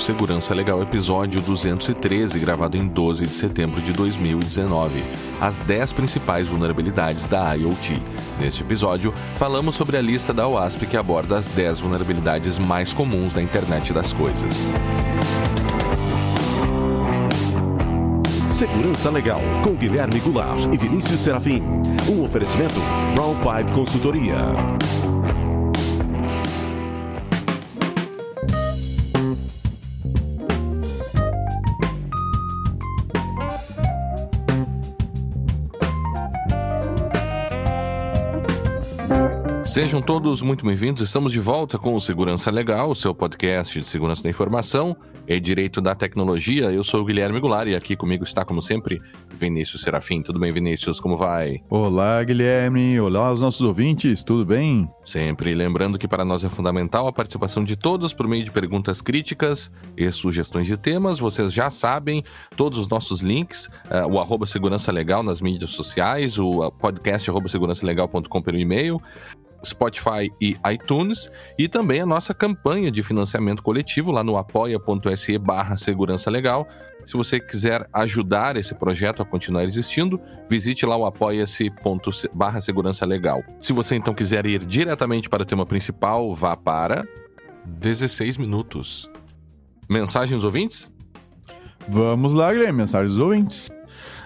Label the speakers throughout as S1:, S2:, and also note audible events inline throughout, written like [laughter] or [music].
S1: Segurança Legal episódio 213, gravado em 12 de setembro de 2019. As 10 principais vulnerabilidades da IoT. Neste episódio, falamos sobre a lista da OASP que aborda as 10 vulnerabilidades mais comuns da internet das coisas.
S2: Segurança Legal, com Guilherme Goulart e Vinícius Serafim. Um oferecimento Brown Pipe Consultoria.
S1: Sejam todos muito bem-vindos. Estamos de volta com o Segurança Legal, o seu podcast de segurança da informação e direito da tecnologia. Eu sou o Guilherme Goulart e aqui comigo está, como sempre, Vinícius Serafim. Tudo bem, Vinícius? Como vai?
S3: Olá, Guilherme. Olá aos nossos ouvintes. Tudo bem?
S1: Sempre. Lembrando que para nós é fundamental a participação de todos por meio de perguntas críticas e sugestões de temas. Vocês já sabem todos os nossos links, uh, o arroba segurança legal nas mídias sociais, o podcast arroba segurançalegal.com pelo e-mail. Spotify e iTunes, e também a nossa campanha de financiamento coletivo lá no apoia.se barra segurança legal. Se você quiser ajudar esse projeto a continuar existindo, visite lá o apoia-se barra segurança legal. Se você então quiser ir diretamente para o tema principal, vá para 16 minutos. Mensagens ouvintes?
S3: Vamos lá, Guilherme, mensagens ouvintes.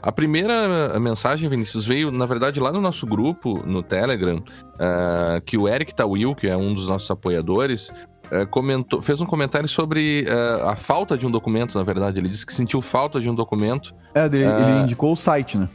S1: A primeira mensagem, Vinícius, veio, na verdade, lá no nosso grupo, no Telegram, uh, que o Eric Tawil, que é um dos nossos apoiadores, uh, comentou, fez um comentário sobre uh, a falta de um documento, na verdade. Ele disse que sentiu falta de um documento.
S3: É, ele, ele indicou o site, né?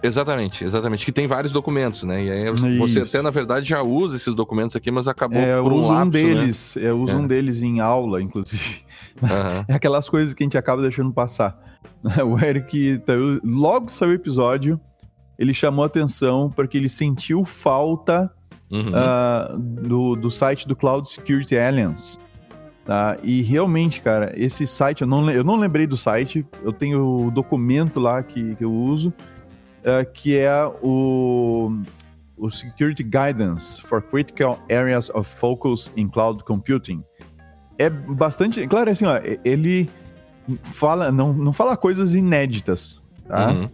S1: Exatamente, exatamente. Que tem vários documentos, né? E aí você Isso. até, na verdade, já usa esses documentos aqui, mas acabou
S3: é,
S1: por um
S3: uso
S1: lapso,
S3: um deles, né? Eu uso é. um deles em aula, inclusive. Uhum. [laughs] É aquelas coisas que a gente acaba deixando passar. [laughs] O Eric, tá, logo saiu o episódio, ele chamou atenção porque ele sentiu falta uhum. uh, do, do site do Cloud Security Alliance. Tá? E realmente, cara, esse site, eu não, eu não lembrei do site, eu tenho o documento lá que, que eu uso, uh, que é o, o Security Guidance for Critical Areas of Focus in Cloud Computing. É bastante. Claro, assim, ó, ele fala, não, não fala coisas inéditas, tá? Uhum.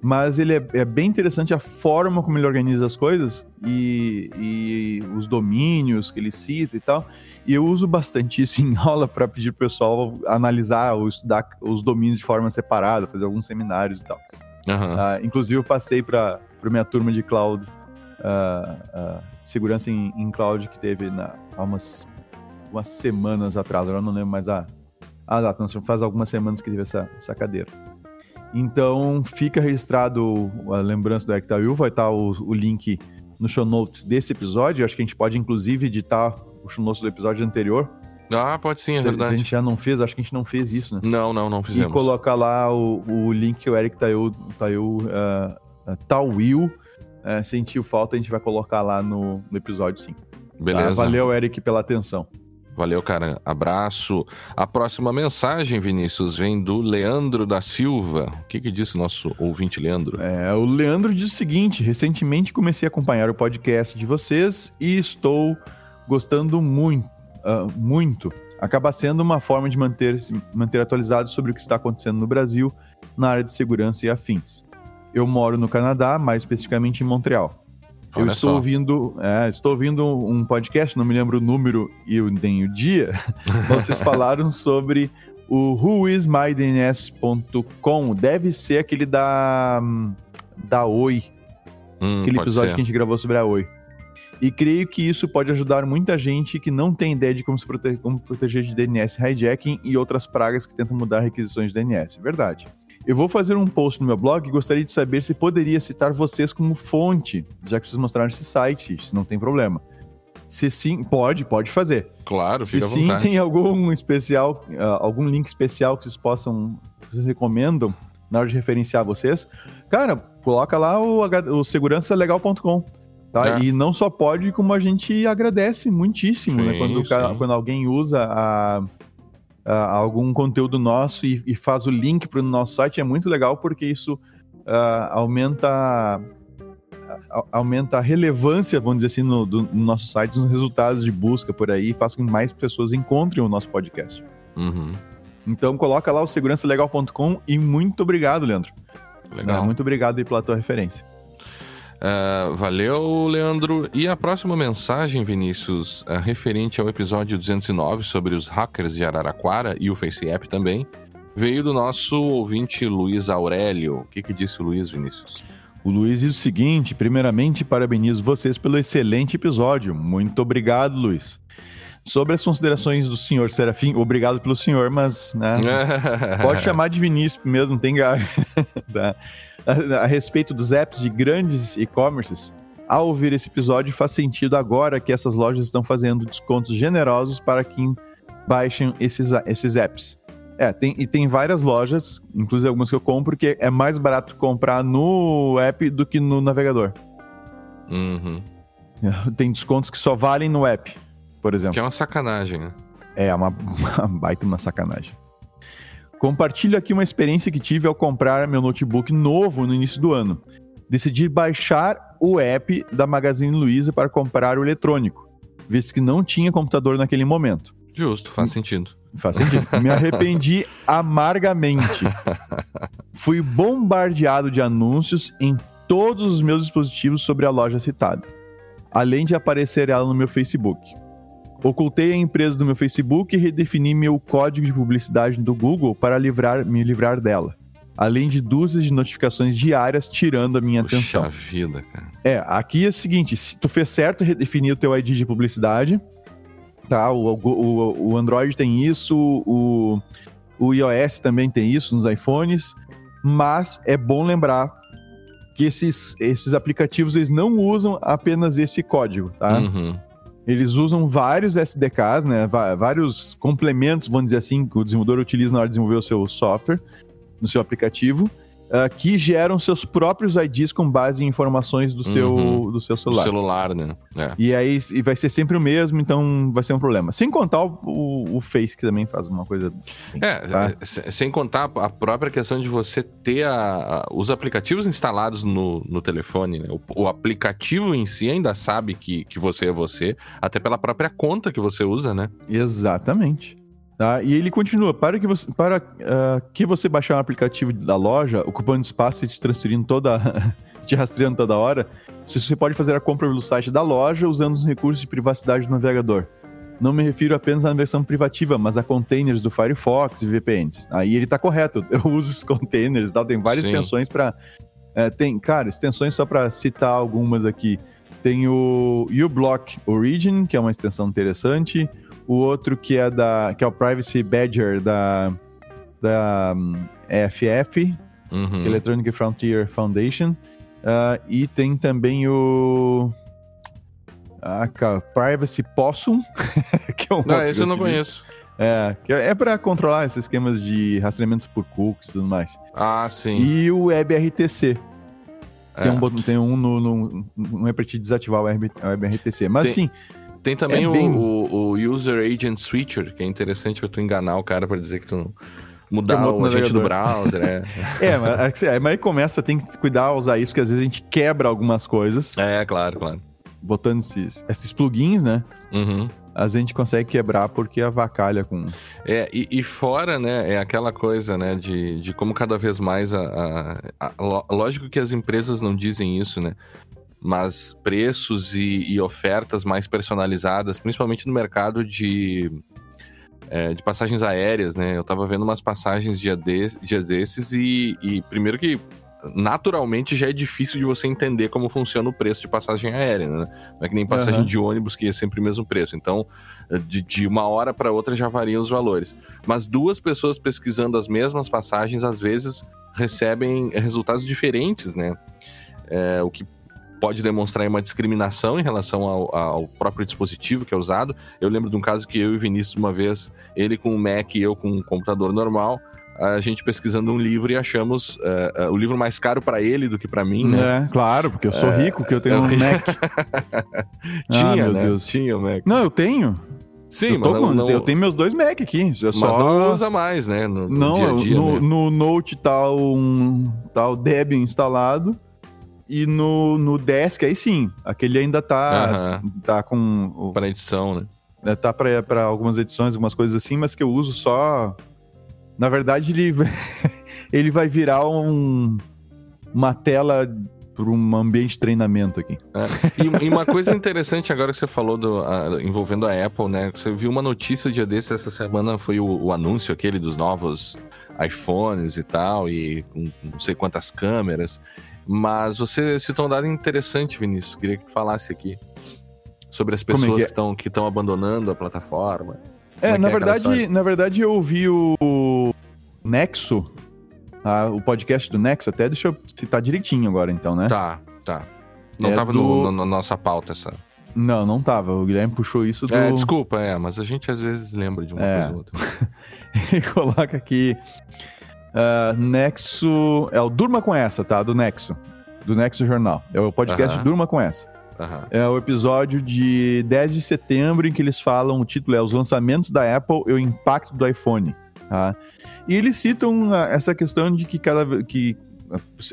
S3: Mas ele é, é, bem interessante a forma como ele organiza as coisas e, e os domínios que ele cita e tal. E eu uso bastante isso [laughs] em aula para pedir pro pessoal analisar ou estudar os domínios de forma separada, fazer alguns seminários e tal. Uhum. Uh, inclusive, eu passei para minha turma de cloud, uh, uh, segurança em, em, cloud, que teve na, há umas, umas semanas atrás, eu não lembro mais a, ah, tá. Então faz algumas semanas que teve essa, essa cadeira. Então, fica registrado a lembrança do Eric Tawil, vai estar o, o, link no show notes desse episódio. Acho que a gente pode, inclusive, editar o show notes do episódio anterior.
S1: Ah, pode sim, é
S3: se,
S1: verdade.
S3: Se a gente já não fez, acho que a gente não fez isso, né?
S1: Não, não, não fizemos.
S3: E colocar lá o, o link que o Eric Tawil, Tawil, uh, Tawil uh, sentiu falta, a gente vai colocar lá no, no episódio, sim.
S1: Beleza.
S3: Tá? Valeu, Eric, pela atenção.
S1: Valeu, cara. Abraço. A próxima mensagem, Vinícius, vem do Leandro da Silva. O que, que disse o nosso ouvinte, Leandro?
S3: É, o Leandro diz o seguinte: recentemente comecei a acompanhar o podcast de vocês e estou gostando muito. Uh, muito. Acaba sendo uma forma de manter, manter atualizado sobre o que está acontecendo no Brasil na área de segurança e afins. Eu moro no Canadá, mais especificamente em Montreal. Eu Olha estou só. ouvindo, é, estou ouvindo um podcast, não me lembro o número e nem o dia. [laughs] Vocês falaram sobre o whoismydns.com. Deve ser aquele da da Oi. Hum, aquele episódio ser. que a gente gravou sobre a Oi. E creio que isso pode ajudar muita gente que não tem ideia de como se proteger, como proteger de DNS hijacking e outras pragas que tentam mudar requisições de DNS. Verdade. Eu vou fazer um post no meu blog e gostaria de saber se poderia citar vocês como fonte, já que vocês mostraram esse site, se não tem problema. Se sim, pode, pode fazer.
S1: Claro,
S3: Se sim, tem algum especial, uh, algum link especial que vocês possam, vocês recomendam na hora de referenciar vocês, cara, coloca lá o, o segurançalegal.com. Tá? É. E não só pode, como a gente agradece muitíssimo, né? sim, né? Quando, quando alguém usa a, uh, algum conteúdo nosso e, e faz o link para o nosso site, é muito legal porque isso uh, aumenta aumenta a relevância, vamos dizer assim, no, do, no nosso site, nos resultados de busca por aí, faz com que mais pessoas encontrem o nosso podcast.
S1: Uhum.
S3: Então coloca lá o segurançalegal.com e muito obrigado, Leandro. Legal. muito obrigado aí pela tua referência.
S1: Uh, valeu, Leandro. E a próxima mensagem, Vinícius, uh, referente ao episódio 209 sobre os hackers de Araraquara e o FaceApp também, veio do nosso ouvinte Luiz Aurélio. O que, que disse o Luiz, Vinícius?
S3: O Luiz diz o seguinte: primeiramente, parabenizo vocês pelo excelente episódio. Muito obrigado, Luiz. Sobre as considerações do senhor Serafim, obrigado pelo senhor, mas né, [laughs] pode chamar de Vinícius mesmo, tem gar. [laughs] tá? A, a respeito dos apps de grandes e-commerces, ao ouvir esse episódio, faz sentido agora que essas lojas estão fazendo descontos generosos para quem baixem esses, esses apps. É, tem, e tem várias lojas, inclusive algumas que eu compro, que é mais barato comprar no app do que no navegador.
S1: Uhum. [laughs]
S3: Tem descontos que só valem no app, por exemplo.
S1: Que é uma sacanagem, né?
S3: É, uma, [laughs] uma baita uma sacanagem. Compartilho aqui uma experiência que tive ao comprar meu notebook novo no início do ano. Decidi baixar o app da Magazine Luiza para comprar o eletrônico, visto que não tinha computador naquele momento.
S1: Justo, faz sentido.
S3: Faz sentido. Me arrependi [laughs] amargamente. Fui bombardeado de anúncios em todos os meus dispositivos sobre a loja citada, além de aparecer ela no meu Facebook. Ocultei a empresa do meu Facebook e redefini meu código de publicidade do Google para livrar, me livrar dela. Além de dúzias de notificações diárias tirando a minha Puxa atenção.
S1: vida, cara.
S3: É, aqui é o seguinte: se tu fez certo redefinir o teu ID de publicidade, tá? O, o, o Android tem isso, o, o iOS também tem isso nos iPhones, mas é bom lembrar que esses, esses aplicativos eles não usam apenas esse código, tá?
S1: Uhum.
S3: Eles usam vários SDKs, né? Vários complementos, vamos dizer assim, que o desenvolvedor utiliza na hora de desenvolver o seu software, no seu aplicativo uh, que geram seus próprios IDs com base em informações do, seu, uhum. do seu celular.
S1: Do celular, né? É.
S3: E aí e vai ser sempre o mesmo, então vai ser um problema. Sem contar o, o, o Face, que também faz uma coisa.
S1: Assim, é, tá? É, sem contar a própria questão de você ter a, a, os aplicativos instalados no, no telefone, né? o, o, aplicativo em si ainda sabe que, que você é você, até pela própria conta que você usa, né?
S3: Exatamente. Tá? E ele continua: para que você, para, uh, que você baixar um aplicativo da loja, ocupando espaço e te transferindo toda. [laughs] te rastreando toda hora, você pode fazer a compra pelo site da loja usando os recursos de privacidade do navegador. Não me refiro apenas à versão privativa, mas a containers do Firefox e VPNs. Aí ele está correto. [laughs] Eu uso os containers, tá? tem várias Sim. extensões para. É, tem, cara, extensões só para citar algumas aqui. Tem o uBlock Origin, que é uma extensão interessante o outro que é da que é o Privacy Badger da da um, EFF, uhum. Electronic Frontier Foundation, uh, e tem também o ah, cara, Privacy Possum, [laughs]
S1: que é um Não, esse eu não conheço.
S3: É, que é para controlar esses esquemas de rastreamento por cookies e tudo mais.
S1: Ah, sim.
S3: E o WebRTC. É. Tem, um, tem um no, no, no é pra te desativar o WebRTC. Mas tem, assim,
S1: tem também é o, bem... o, o, User Agent Switcher, que é interessante pra tu enganar o cara para dizer que tu mudar o agente do browser. É, [laughs]
S3: é, mas, é, mas aí começa, tem que cuidar, usar isso, que às vezes a gente quebra algumas coisas.
S1: É, claro, claro.
S3: Botando esses, esses plugins, né?
S1: Uhum.
S3: A gente consegue quebrar porque avacalha com.
S1: É, e, e, fora, né, é aquela coisa, né, de, de como cada vez mais a, a, a, Lógico que as empresas não dizem isso, né? Mas preços e, e ofertas mais personalizadas, principalmente no mercado de, é, de passagens aéreas, né? Eu tava vendo umas passagens dia, de, dia desses e, e, primeiro que naturalmente já é difícil de você entender como funciona o preço de passagem aérea, né? Não é que nem passagem uhum. de ônibus que é sempre o mesmo preço. Então, de, de uma hora para outra já variam os valores. Mas duas pessoas pesquisando as mesmas passagens às vezes recebem resultados diferentes, né? É, o que pode demonstrar uma discriminação em relação ao, ao, próprio dispositivo que é usado. Eu lembro de um caso que eu e Vinícius, uma vez, ele com um Mac e eu com um computador normal, a gente pesquisando um livro e achamos uh, uh, o livro mais caro para ele do que para mim, né?
S3: É, claro, porque eu sou é, rico, que eu tenho um Mac. [laughs]
S1: Tinha, ah, né? Deus. Tinha o Mac.
S3: Não, eu tenho.
S1: Sim,
S3: eu
S1: mas
S3: não, não, eu tenho meus dois Mac aqui.
S1: Eu mas só... não usa mais, né? No, no
S3: não,
S1: dia dia,
S3: no,
S1: né?
S3: no Note tá, um, tá o Debian instalado. E no, no Desk, aí sim, aquele ainda tá, uhum. tá com...
S1: Para edição, né?
S3: É, tá para algumas edições, algumas coisas assim, mas que eu uso só Na verdade, ele, [laughs] ele vai virar um, uma tela para um ambiente de treinamento aqui.
S1: É. E, e, uma coisa interessante agora que você falou do, uh, envolvendo a Apple, né? Você viu uma notícia dia desse essa semana foi o, o anúncio aquele dos novos iPhones e tal, e com não sei quantas câmeras. Mas você citou um dado interessante, Vinícius. Queria que falasse aqui sobre as é pessoas é que, é? estão abandonando a plataforma.
S3: É, é na é verdade, na verdade eu ouvi o Nexo ah, o podcast do Nexo, até deixa eu citar direitinho agora, então, né?
S1: Tá, tá. Não é tava do... no, no, na nossa pauta essa.
S3: Não, não tava. O Guilherme puxou isso do.
S1: É, desculpa, é, mas a gente às vezes lembra de uma é. coisa ou outra. [laughs]
S3: Ele coloca aqui. Uh, Nexo. É o Durma com essa, tá? Do Nexo. Do Nexo Jornal. É o podcast uh -huh. Durma com essa. Uh -huh. É o episódio de 10 de setembro em que eles falam, o título é Os lançamentos da Apple e o impacto do iPhone. Tá? E eles citam ah, essa questão de que cada que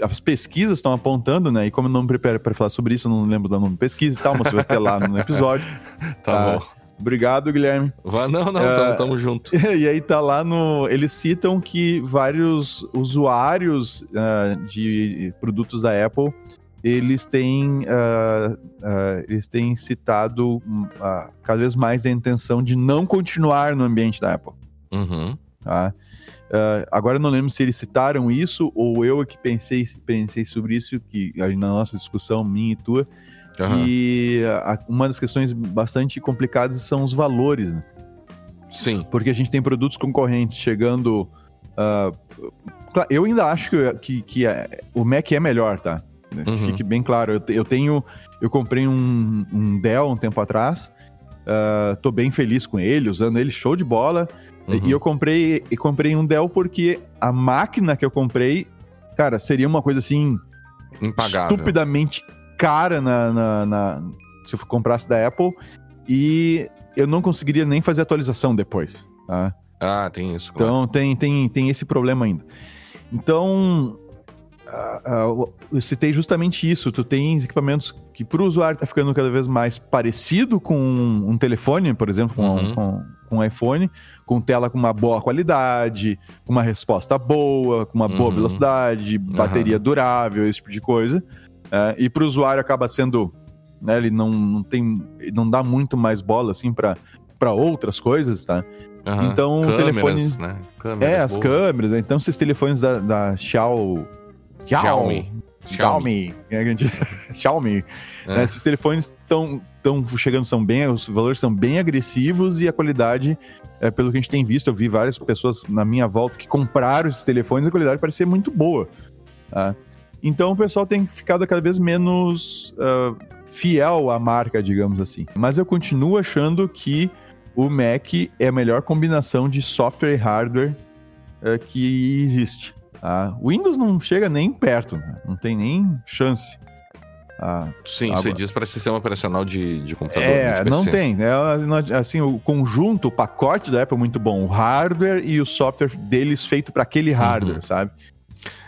S3: as pesquisas estão apontando, né? E como eu não me preparo para falar sobre isso, eu não lembro do nome da pesquisa e tal, mas você vai ter lá no episódio. [laughs]
S1: tá bom.
S3: Obrigado, Guilherme.
S1: Não, não, tamo, uh, tamo junto. [laughs]
S3: E aí tá lá no. Eles citam que vários usuários uh, de produtos da Apple eles têm, uh, uh, eles têm citado cada vez mais a intenção de não continuar no ambiente da Apple.
S1: Uhum.
S3: Tá? Uh, agora eu não lembro se eles citaram isso ou eu é que pensei, pensei sobre isso, que na nossa discussão, minha e tua, uhum. que a, uma das questões bastante complicadas são os valores. Né?
S1: Sim.
S3: Porque a gente tem produtos concorrentes chegando. Uh, eu ainda acho que, que, que é, o Mac é melhor, tá? Uhum. Fique bem claro. Eu, eu, tenho. Eu comprei um, um Dell um tempo atrás. Uh, tô bem feliz com ele, usando ele, show de bola. Uhum. E eu comprei, e comprei um Dell porque a máquina que eu comprei, cara, seria uma coisa assim.
S1: Impagável.
S3: Estupidamente cara na, na, na, se eu comprasse da Apple. E eu não conseguiria nem fazer atualização depois. Tá?
S1: Ah, tem isso.
S3: Claro. Então tem, tem, tem esse problema ainda. Então, uh, uh, eu citei justamente isso. Tu tens equipamentos que para o usuário está ficando cada vez mais parecido com um, um telefone, por exemplo, com, uhum. com, com um iPhone, com tela com uma boa qualidade, com uma resposta boa, com uma uhum. boa velocidade, bateria uhum. durável, esse tipo de coisa. É, e para o usuário acaba sendo, né, ele não, não tem, não dá muito mais bola assim para outras coisas, tá?
S1: Uhum.
S3: Então, câmeras, o telefone,
S1: né?
S3: Câmeras é, as câmeras. Né? Então, esses telefones da, da Xiao,
S1: Xiaomi,
S3: Xiaomi, Xiaomi, [laughs] [laughs] Xiaomi. É. Né? Esses telefones estão estão chegando, são bem, os valores são bem agressivos e a qualidade, é, pelo que a gente tem visto, eu vi várias pessoas na minha volta que compraram esses telefones, a qualidade parece ser muito boa. Tá? Então o pessoal tem ficado cada vez menos uh, fiel à marca, digamos assim. Mas eu continuo achando que o Mac é a melhor combinação de software e hardware uh, que existe. Tá? O Windows não chega nem perto, né? não tem nem chance.
S1: Ah, Sim, agora... você diz para sistema operacional de, de computador.
S3: É, não tem. É, assim, o conjunto, o pacote da Apple é muito bom. O hardware e o software deles feito para aquele hardware, uhum. sabe?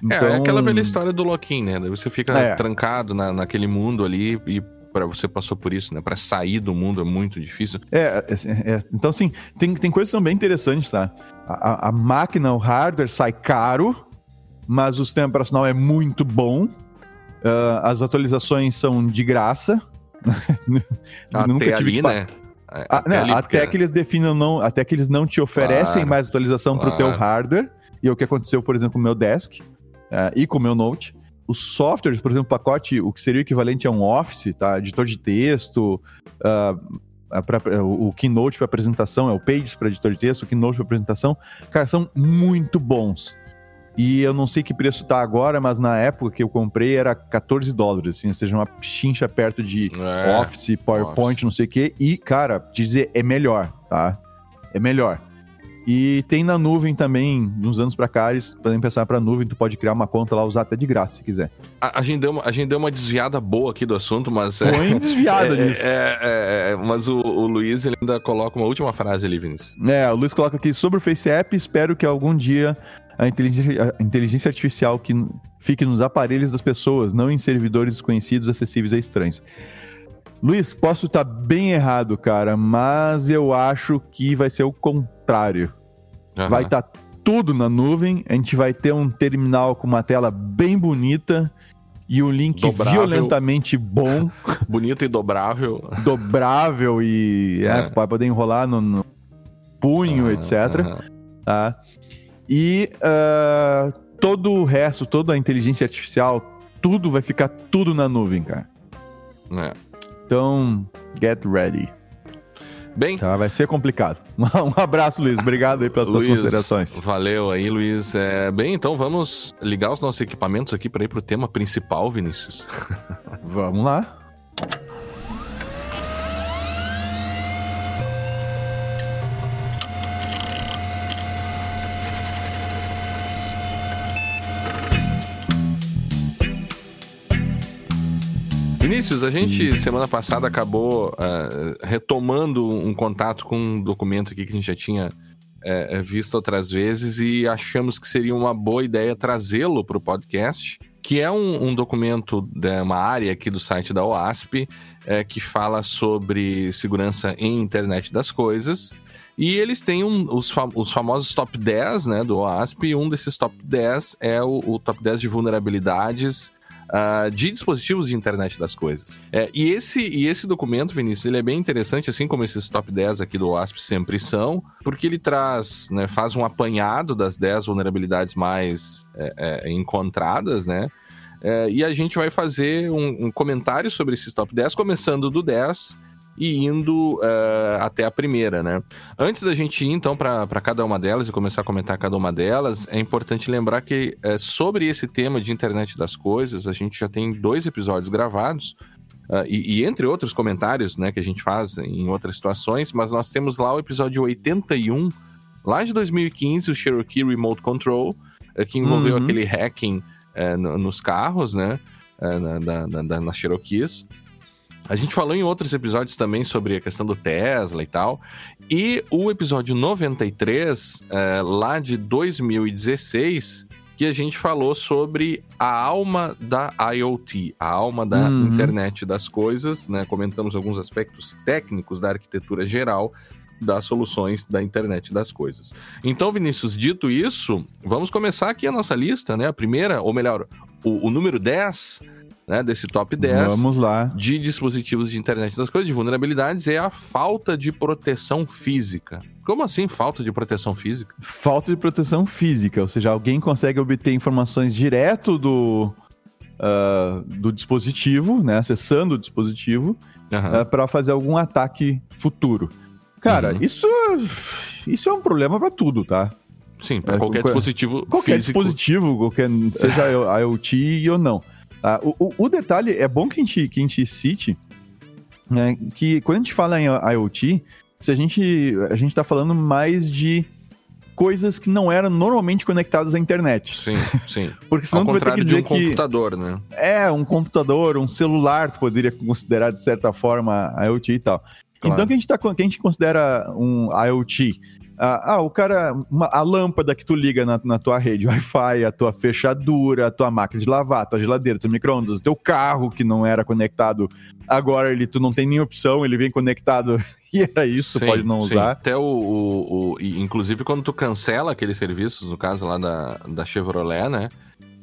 S1: Então... É, é aquela velha história do lock-in, né? Você fica é. trancado na, naquele mundo ali e para você passou por isso, né? Para sair do mundo é muito difícil.
S3: É, é, é, então assim, tem, tem coisas que são bem interessantes, tá? A, a, a máquina, o hardware sai caro, mas o sistema operacional é muito bom. Uh, as atualizações são de graça. [laughs]
S1: até ali, né?
S3: Até, né, ali até porque... que eles definam não, até que eles não te oferecem claro, mais atualização claro. pro teu hardware. E é o que aconteceu, por exemplo, com o meu desk uh, e com o meu Note. Os softwares, por exemplo, o pacote, o que seria o equivalente a um Office, tá? Editor de texto, uh, pra, o Keynote para apresentação, é o Pages para editor de texto, o Keynote para apresentação, cara, são muito bons. E eu não sei que preço tá agora, mas na época que eu comprei era 14 dólares, assim, ou seja, uma chincha perto de é, Office, PowerPoint, nossa. não sei o quê. E, cara, dizer, é melhor, tá? É melhor. E tem na nuvem também, uns anos pra cá, eles podem pensar pra nuvem, tu pode criar uma conta lá, usar até de graça, se quiser.
S1: A, a, gente, deu uma, a gente deu uma desviada boa aqui do assunto, mas...
S3: Foi é, desviada [laughs] é, disso.
S1: É, é, é, mas o, o, Luiz, ele ainda coloca uma última frase ali, Vinícius.
S3: É, o Luiz coloca aqui, sobre o Face App, espero que algum dia a inteligência, a inteligência artificial que fique nos aparelhos das pessoas, não em servidores desconhecidos acessíveis a estranhos. Luiz, posso estar bem errado, cara, mas eu acho que vai ser o contrário. Uhum. Vai estar tudo na nuvem. A gente vai ter um terminal com uma tela bem bonita e um link dobrável. violentamente bom. [laughs]
S1: Bonito e dobrável.
S3: Dobrável e é. É, pode poder enrolar no, no punho, etc. Tá? E uh, todo o resto, toda a inteligência artificial, tudo vai ficar tudo na nuvem, cara. É. Então, get ready.
S1: Bem.
S3: Tá, vai ser complicado. [laughs] Um abraço, Luiz. Obrigado aí pelas Luiz, suas considerações.
S1: Valeu aí, Luiz. É, bem, então vamos ligar os nossos equipamentos aqui para ir para o tema principal, Vinícius. [laughs]
S3: vamos lá.
S1: Vinícius, a gente semana passada acabou uh, retomando um contato com um documento aqui que a gente já tinha uh, visto outras vezes e achamos que seria uma boa ideia trazê-lo para o podcast, que é um, um, documento de uma área aqui do site da OASP uh, que fala sobre segurança em internet das coisas. E eles têm um, os, fam os, famosos top 10 né, do OASP, e um desses top 10 é o, o top 10 de vulnerabilidades uh, de dispositivos de internet das coisas. É, e, esse, e esse documento, Vinícius, ele é bem interessante, assim como esses top 10 aqui do OASP sempre são, porque ele traz, né, faz um apanhado das 10 vulnerabilidades mais é, é, encontradas, né? É, e a gente vai fazer um, um comentário sobre esses top 10, começando do 10 e indo uh, até a primeira, né? Antes da gente ir, então, para cada uma delas e começar a comentar cada uma delas, é importante lembrar que uh, sobre esse tema de internet das coisas, a gente já tem dois episódios gravados. Uh, e, e, entre outros comentários né, que a gente faz em outras situações, mas nós temos lá o episódio 81, lá de 2015, o Cherokee Remote Control, que envolveu uhum. aquele hacking no, nos carros, né? na, na, na, na Cherokees. A gente falou em outros episódios também sobre a questão do Tesla e tal. E o episódio 93, é, lá de 2016, que a gente falou sobre a alma da IoT, a alma da uhum. internet das coisas, né? Comentamos alguns aspectos técnicos da arquitetura geral das soluções da internet das coisas. Então, Vinícius, dito isso, vamos começar aqui a nossa lista, né? A primeira, ou melhor, o, o número 10 né, desse top 10
S3: Vamos lá.
S1: de dispositivos de internet das coisas, de vulnerabilidades, é a falta de proteção física. Como assim falta de proteção física?
S3: Falta de proteção física, ou seja, alguém consegue obter informações direto do, uh, do dispositivo, né, acessando o dispositivo, uhum. uh, para fazer algum ataque futuro. Cara, uhum. isso, isso é um problema para tudo, tá?
S1: Sim, para é, qualquer, qualquer dispositivo
S3: qualquer
S1: físico.
S3: dispositivo, qualquer, seja [laughs] IoT ou não. Ah, o, o, detalhe é bom que a gente, que a gente cite né, que quando a gente fala em IoT, se a gente a gente está falando mais de coisas que não eram normalmente conectadas à internet.
S1: Sim, sim. [laughs]
S3: Porque senão Ao tu vai ter que dizer
S1: de um computador, né?
S3: É, um computador, um celular, tu poderia considerar de certa forma IoT e tal. Claro. Então, que a gente tá, que a gente considera um IoT? Ah, ah, o cara, uma, a lâmpada que tu liga na, na tua rede Wi-Fi, a tua fechadura, a tua máquina de lavar, a tua geladeira, teu micro-ondas, teu carro que não era conectado, agora ele tu não tem nem opção, ele vem conectado [laughs] e era isso, sim, tu pode não sim. usar.
S1: Até o, o, o, Inclusive, quando tu cancela aqueles serviços, no caso lá da, da Chevrolet, né?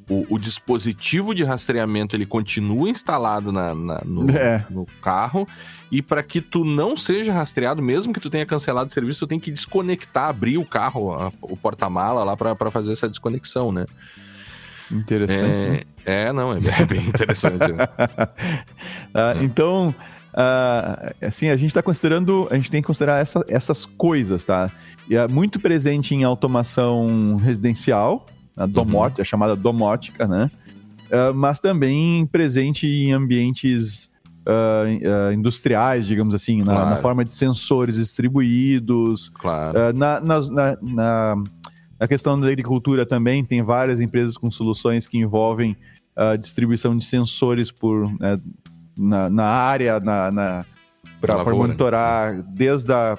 S1: O, o, dispositivo de rastreamento ele continua instalado na, na no, é. no, carro e para que tu não seja rastreado, mesmo que tu tenha cancelado o serviço, tu tem que desconectar, abrir o carro, a, o porta-mala lá para fazer essa desconexão, né?
S3: Interessante.
S1: É,
S3: né?
S1: é não, é, é bem interessante. né? [laughs]
S3: ah, então, ah, assim, a gente está considerando, a gente tem que considerar essa, essas coisas, tá? E é muito presente em automação residencial, a domótica, uhum. a chamada domótica, né? Uh, mas também presente em ambientes uh, uh, industriais, digamos assim, claro. na, na, forma de sensores distribuídos.
S1: Claro.
S3: Na, na, na, na, questão da agricultura também, tem várias empresas com soluções que envolvem a distribuição de sensores por, né, na, na área, na, na para monitorar desde a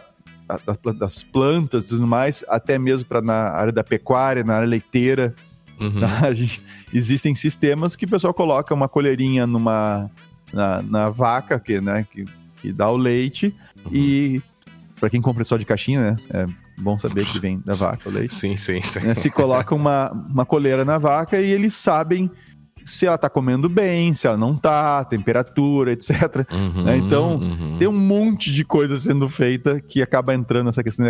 S3: das plantas e tudo mais, até mesmo para na área da pecuária, na área leiteira. Uhum. [laughs] Tá? Gente, existem sistemas que o pessoal coloca uma colherinha numa na, na vaca que, né, que, que dá o leite uhum. e para quem compra só de caixinha, né, é, Bom saber que vem da vaca o leite.
S1: Sim, sim, sim.
S3: Né? Se coloca uma, uma coleira na vaca e eles sabem se ela tá comendo bem, se ela não tá, temperatura, etc. Uhum, né? Então, uhum. tem um monte de coisa sendo feita que acaba entrando nessa questão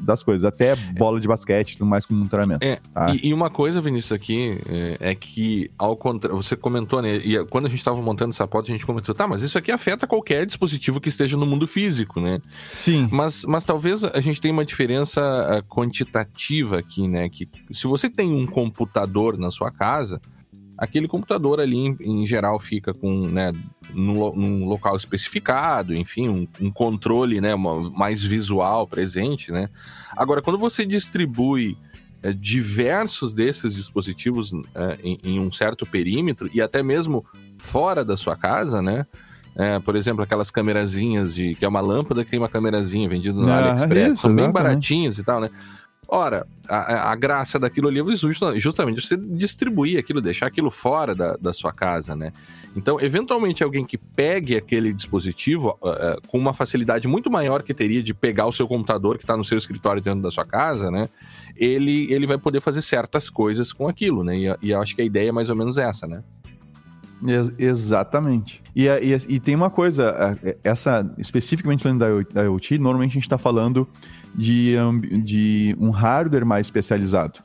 S3: das coisas, até bola de basquete tudo mais como monitoramento.
S1: É, tá? e, e, uma coisa, Vinícius, aqui é, é que, ao contrário, você comentou, né? E quando a gente estava montando essa pauta, a gente comentou, tá, mas isso aqui afeta qualquer dispositivo que esteja no mundo físico, né?
S3: Sim.
S1: Mas, mas talvez a gente tenha uma diferença uh, quantitativa aqui, né? Que se você tem um computador na sua casa, aquele computador ali, em, em geral, fica com, né, num, num, local especificado, enfim, um, um controle, né, mais visual presente, né. Agora, quando você distribui é, diversos desses dispositivos é, em, em, um certo perímetro e até mesmo fora da sua casa, né, é, por exemplo, aquelas câmerazinhas de que é uma lâmpada que tem uma câmerazinha vendida no ah, AliExpress, isso, são bem baratinhas e tal, né? Ora, a, a, graça daquilo ali é justamente você distribuir aquilo, deixar aquilo fora da, da sua casa, né? Então, eventualmente, alguém que pegue aquele dispositivo uh, com uma facilidade muito maior que teria de pegar o seu computador que está no seu escritório dentro da sua casa, né? Ele, ele vai poder fazer certas coisas com aquilo, né? E, e eu acho que a ideia é mais ou menos essa, né?
S3: Ex exatamente. E, e, e, tem uma coisa, essa especificamente falando da IoT, normalmente a gente está falando de, de um hardware mais especializado.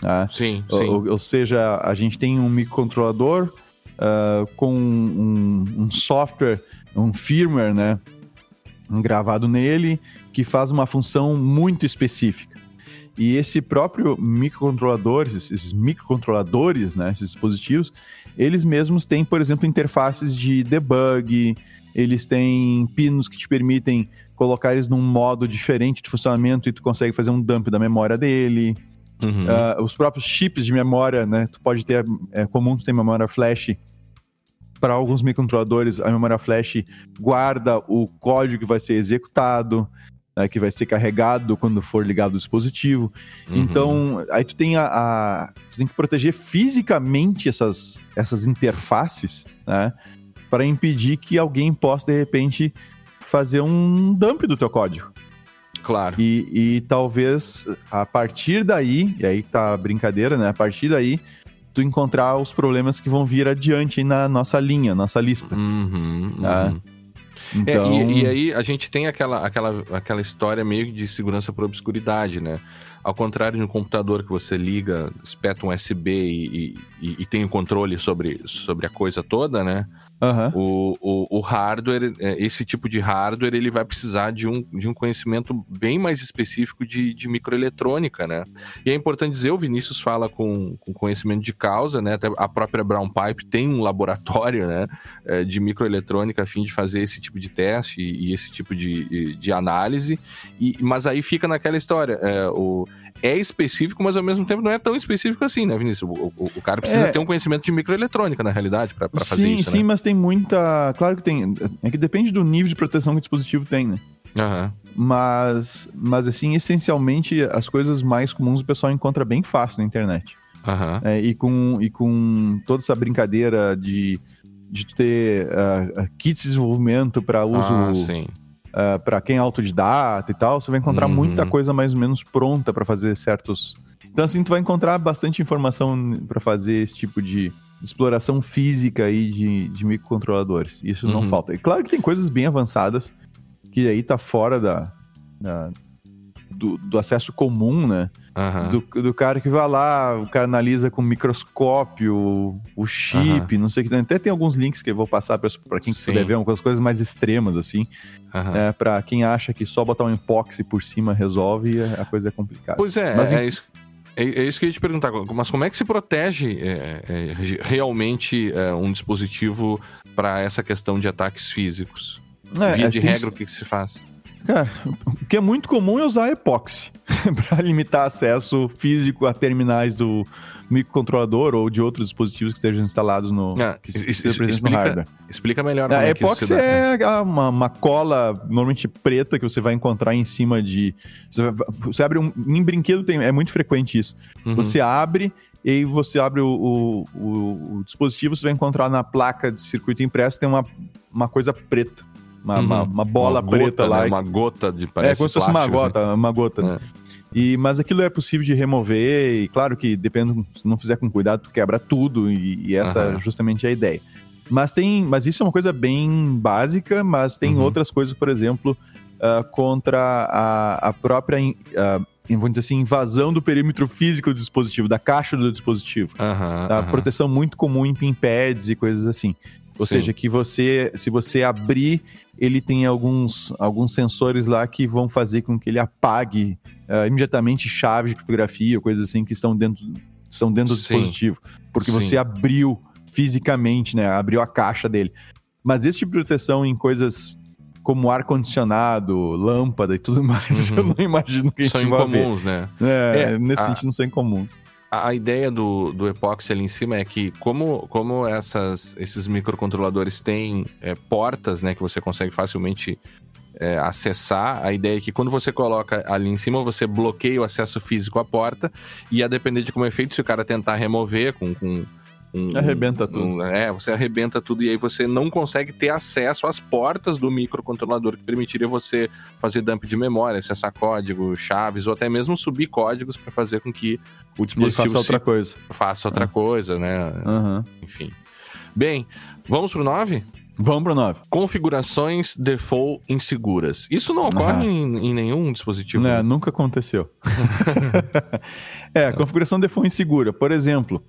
S1: Tá? Sim, sim.
S3: Ou, ou, seja, a gente tem um microcontrolador uh, com um, um, software, um firmware, né? Gravado nele, que faz uma função muito específica. E esse próprio microcontrolador, esses microcontroladores, né, esses dispositivos, eles mesmos têm, por exemplo, interfaces de debug, eles têm pinos que te permitem colocar eles num modo diferente de funcionamento e tu consegue fazer um dump da memória dele. Uhum. Uh, os próprios chips de memória, né? Tu pode ter, é comum tu ter memória flash. Para alguns microcontroladores, a memória flash guarda o código que vai ser executado, né, que vai ser carregado quando for ligado o dispositivo. Uhum. Então, aí tu tem a, a, tu tem que proteger fisicamente essas, essas interfaces, né? Para impedir que alguém possa, de repente, fazer um dump do teu código.
S1: Claro.
S3: E, e talvez a partir daí, e aí tá a brincadeira, né? A partir daí, tu encontrar os problemas que vão vir adiante na nossa linha, nossa lista.
S1: Uhum, tá? uhum. Então... É, e, e, aí a gente tem aquela, aquela, aquela história meio de segurança por obscuridade, né? Ao contrário de um computador que você liga, espeta um USB e, e, e tem o controle sobre, sobre a coisa toda, né? Uhum. O, o, o, hardware, é, esse tipo de hardware, ele vai precisar de um, de um conhecimento bem mais específico de, de microeletrônica, né? E é importante dizer, o Vinícius fala com, com conhecimento de causa, né? Até a própria Brown Pipe tem um laboratório, né? É, de microeletrônica a fim de fazer esse tipo de teste e, e esse tipo de, de análise. E, mas aí fica naquela história, é, o é específico, mas ao mesmo tempo não é tão específico assim, né, Vinícius? O, o, o cara precisa é... ter um conhecimento de microeletrônica, na realidade, para fazer
S3: sim,
S1: isso.
S3: Sim,
S1: né?
S3: mas tem muita. Claro que tem. É que depende do nível de proteção que o dispositivo tem, né?
S1: Uhum.
S3: Mas, mas, assim, essencialmente, as coisas mais comuns o pessoal encontra bem fácil na internet.
S1: Uhum.
S3: É, e, com, e com toda essa brincadeira de, de ter uh, kits de desenvolvimento para uso ah, sim uh, ah, para quem é autodidata e tal, você vai encontrar uhum. muita coisa mais ou menos pronta para fazer certos. Então, assim, tu vai encontrar bastante informação para fazer esse tipo de exploração física aí de, de microcontroladores. Isso uhum. não falta. E claro que tem coisas bem avançadas que aí tá fora da, da do, do, acesso comum, né?
S1: Uhum.
S3: Do, do, cara que vai lá, o cara analisa com microscópio, o chip, uhum. não sei o que. Até tem alguns links que eu vou passar para quem puder ver, umas coisas mais extremas, assim. Uhum. É, para quem acha que só botar um epoxy por cima resolve, a coisa é complicada.
S1: Pois é, Mas, é, isso. É, é, isso que eu ia te perguntar, mas como é que se protege é, é, realmente é, um dispositivo para essa questão de ataques físicos? É, Via de regra, o que, que se faz?
S3: Cara, o que é muito comum é usar epóxi [laughs] para limitar acesso físico a terminais do microcontrolador ou de outros dispositivos que estejam instalados no,
S1: ah,
S3: que
S1: explica, no hardware. Explica melhor.
S3: A é, é epóxi é uma, uma, cola normalmente preta que você vai encontrar em cima de. Você, abre um. Em brinquedo tem, é muito frequente isso. Uhum. Você abre e você abre o, o, o, o, dispositivo, você vai encontrar na placa de circuito impresso tem uma, uma coisa preta. Uma, uhum. uma, uma, bola uma preta gota, lá.
S1: Né? Uma gota de parece
S3: É, como se fosse uma gota, assim. uma gota. Né? É. E, mas aquilo é possível de remover, e claro que depende, se não fizer com cuidado, tu quebra tudo, e, e essa uhum. justamente é a ideia. Mas tem. Mas isso é uma coisa bem básica, mas tem uhum. outras coisas, por exemplo, uh, contra a, a própria. Uh, vamos dizer assim, invasão do perímetro físico do dispositivo, da caixa do dispositivo.
S1: Uhum,
S3: tá? Proteção muito comum em pinpads e coisas assim. Ou Sim. seja, que você, se você abrir, ele tem alguns, alguns sensores lá que vão fazer com que ele apague uh, imediatamente chaves de criptografia, coisas assim que estão dentro, estão dentro do Sim. dispositivo. Porque Sim. você abriu fisicamente, né? Abriu a caixa dele. Mas esse tipo de proteção em coisas como ar-condicionado, lâmpada e tudo mais, [laughs] uhum. eu não imagino que a gente
S1: são incomuns, né?
S3: É, é nesse a, sentido não são incomuns.
S1: A, ideia do, do epóxi ali em cima é que, como, como essas, esses microcontroladores têm é, portas, né, que você consegue facilmente é, acessar. A ideia é que quando você coloca ali em cima, você bloqueia o acesso físico à porta, e a depender de como é feito, se o cara tentar remover com, com
S3: um, arrebenta tudo.
S1: Um, é, você arrebenta tudo e aí você não consegue ter acesso às portas do microcontrolador que permitiria você fazer dump de memória, acessar código, chaves ou até mesmo subir códigos para fazer com que o dispositivo
S3: faça outra coisa.
S1: Faça outra coisa, né?
S3: Uhum.
S1: Enfim. Bem, vamos pro 9?
S3: Vamos pro 9.
S1: Configurações default inseguras. Isso não ocorre uhum. em, em, nenhum dispositivo?
S3: Não, né? nunca aconteceu. [laughs] [laughs] é, configuração default insegura. Por exemplo,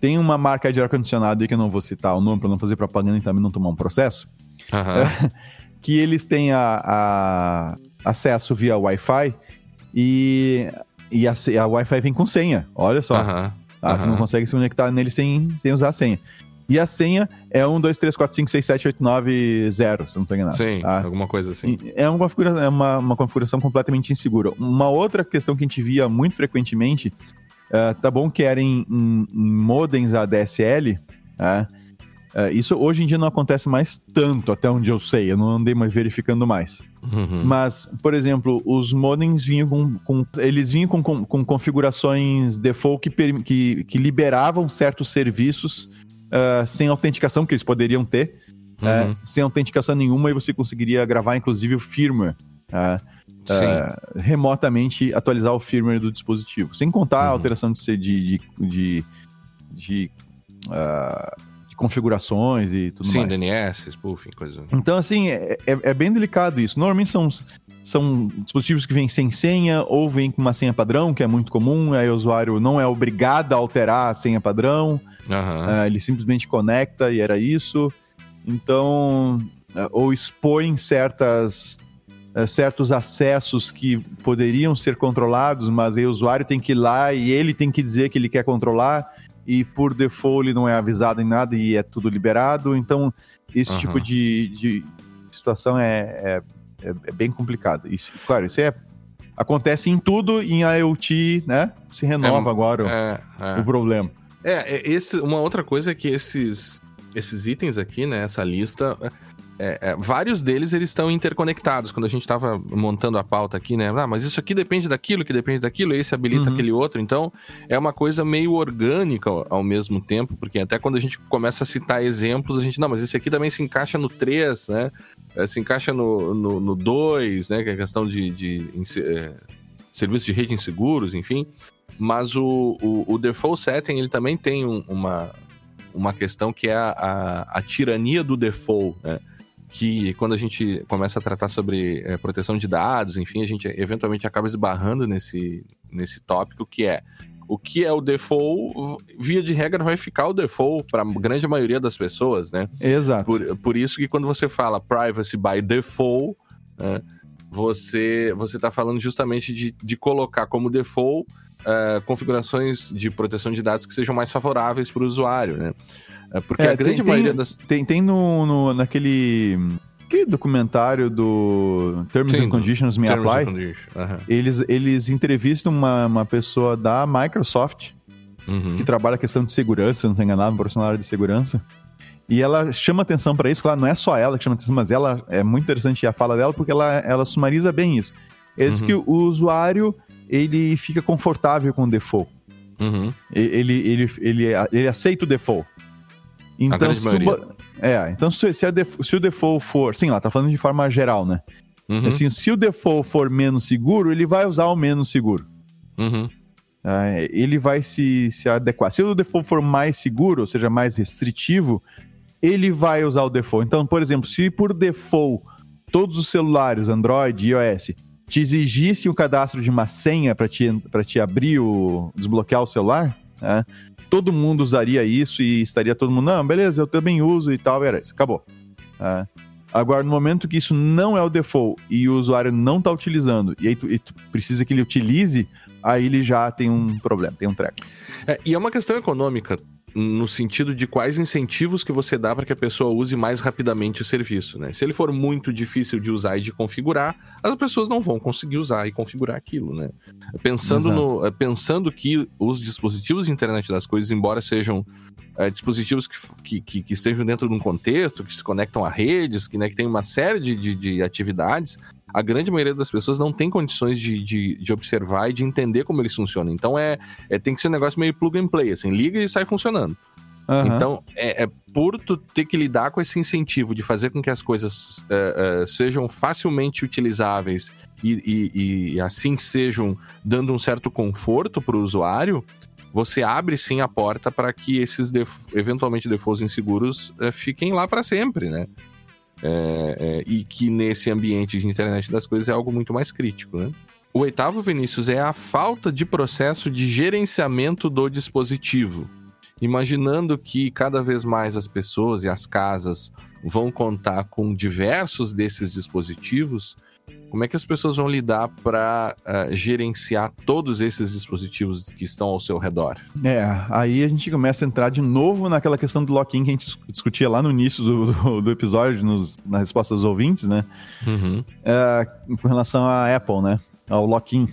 S3: tem uma marca de ar-condicionado aí que eu não vou citar o nome para não fazer propaganda e também não tomar um processo.
S1: Uhum. É, [laughs]
S3: que eles têm a, a acesso via Wi-Fi e, e a, a Wi-Fi vem com senha. Olha só.
S1: Uhum.
S3: Ah, Você não consegue se conectar nele sem, sem usar a senha. E a senha é 1, 2, 3, 4, 5, 6, 7, 8, 9, 0, se não estou enganado.
S1: Sim, tá? alguma coisa assim.
S3: É uma configuração, é uma, uma configuração completamente insegura. Uma outra questão que a gente via muito frequentemente, uh, tá bom que era em, em, em modems ADSL, uh, uh, isso hoje em dia não acontece mais tanto, até onde eu sei, eu não andei mais verificando mais.
S1: Uhum.
S3: Mas, por exemplo, os modems vinham com, com eles vinham com, com, com configurações default que, que, que liberavam certos serviços uh, sem autenticação que eles poderiam ter, uhum. uh, sem autenticação nenhuma, e você conseguiria gravar, inclusive, o firmware. Uh, remotamente atualizar o firmware do dispositivo. Sem contar uhum. a alteração de, de, de, de, de configurações e tudo
S1: Sim,
S3: mais.
S1: Sim, DNS, spoofing, coisa.
S3: Então, assim, é, é, é, bem delicado isso. Normalmente são, são dispositivos que vêm sem senha ou vêm com uma senha padrão, que é muito comum, aí o usuário não é obrigado a alterar a senha padrão.
S1: Uhum.
S3: Uh, ele simplesmente conecta e era isso. Então, uh, ou expõe certas, uh, certos acessos que poderiam ser controlados, mas aí o usuário tem que ir lá e ele tem que dizer que ele quer controlar, e por default ele não é avisado em nada e é tudo liberado. Então, esse uhum. tipo de, de situação é, é, é, é bem complicado. Isso, claro, isso é acontece em tudo em IoT, né? Se renova é, agora
S1: é, é.
S3: o problema.
S1: É, é, esse, uma outra coisa é que esses, esses itens aqui, né, essa lista, é, é, vários deles eles estão interconectados. Quando a gente estava montando a pauta aqui, né? Ah, mas isso aqui depende daquilo, que depende daquilo, esse habilita uhum. aquele outro. Então, é uma coisa meio orgânica ao, ao, mesmo tempo, porque até quando a gente começa a citar exemplos, a gente, não, mas esse aqui também se encaixa no 3, né? É, se encaixa no, no, no 2, né? Que é a questão de, de, de é, serviços de rede inseguros, enfim. Mas o, o, o default setting, ele também tem um, uma, uma questão que é a, a, a, tirania do default, né? Que quando a gente começa a tratar sobre é, proteção de dados, enfim, a gente eventualmente acaba esbarrando nesse, nesse tópico que é o que é o default, via de regra, vai ficar o default para a grande maioria das pessoas, né?
S3: Exato.
S1: Por, por isso que quando você fala privacy by default, né, você você está falando justamente de, de colocar como default uh, configurações de proteção de dados que sejam mais favoráveis para o usuário, né? Uh, porque é, a grande
S3: tem,
S1: maioria das.
S3: Tem, tem no, no, naquele. Que documentário do Terms Sim, and Conditions Me Terms Apply?
S1: Condition. Uhum.
S3: Eles, eles entrevistam uma, uma pessoa da Microsoft
S1: uhum.
S3: que trabalha a questão de segurança, não estou enganado, um profissional de segurança. E ela chama atenção para isso, claro, não é só ela que chama atenção, mas ela é muito interessante a fala dela porque ela, ela sumariza bem isso. Ele diz uhum. que o usuário ele fica confortável com o default.
S1: Uhum.
S3: Ele, ele, ele, ele aceita o default. Então, se, tu, é, então se, se, se, o default for. Sim, lá tá falando de forma geral, né? Uhum. Assim, se o default for menos seguro, ele vai usar o menos seguro.
S1: Uhum.
S3: É, ele vai se, se adequar. Se o default for mais seguro, ou seja, mais restritivo, ele vai usar o default. Então, por exemplo, se por default todos os celulares, Android e iOS, te exigissem o cadastro de uma senha para te, te abrir o. desbloquear o celular, né? Todo mundo usaria isso e estaria todo mundo, não, beleza, eu também uso e tal, era isso, acabou. É. Agora, no momento que isso não é o default e o usuário não está utilizando, e aí tu, e tu, precisa que ele utilize, aí ele já tem um problema, tem um treco.
S1: É, e é uma questão econômica no sentido de quais incentivos que você dá para que a pessoa use mais rapidamente o serviço, né? Se ele for muito difícil de usar e de configurar, as pessoas não vão conseguir usar e configurar aquilo, né? Pensando, no, pensando que os dispositivos de internet das coisas, embora sejam é, dispositivos que, que, que, estejam dentro de um contexto, que se conectam a redes, que, né, que tem uma série de, de, de atividades, a grande maioria das pessoas não tem condições de, de, de, observar e de entender como eles funcionam. Então é, é tem que ser um negócio meio plug and play, assim, liga e sai funcionando. Uhum. Então, é, é, por tu ter que lidar com esse incentivo de fazer com que as coisas é, é, sejam facilmente utilizáveis e, e, e, assim sejam dando um certo conforto para o usuário, você abre sim a porta para que esses def eventualmente defaults inseguros é, fiquem lá para sempre, né? É, é, e que nesse ambiente de internet das coisas é algo muito mais crítico, né? O oitavo, Vinícius, é a falta de processo de gerenciamento do dispositivo. Imaginando que cada vez mais as pessoas e as casas vão contar com diversos desses dispositivos, como é que as pessoas vão lidar para uh, eh, gerenciar todos esses dispositivos que estão ao seu redor?
S3: É, aí a gente começa a entrar de novo naquela questão do lock-in que a gente discutia lá no início do, do, do episódio, nos, na resposta dos ouvintes, né?
S1: Uhum.
S3: É, com relação à Apple, né? Ao lock-in.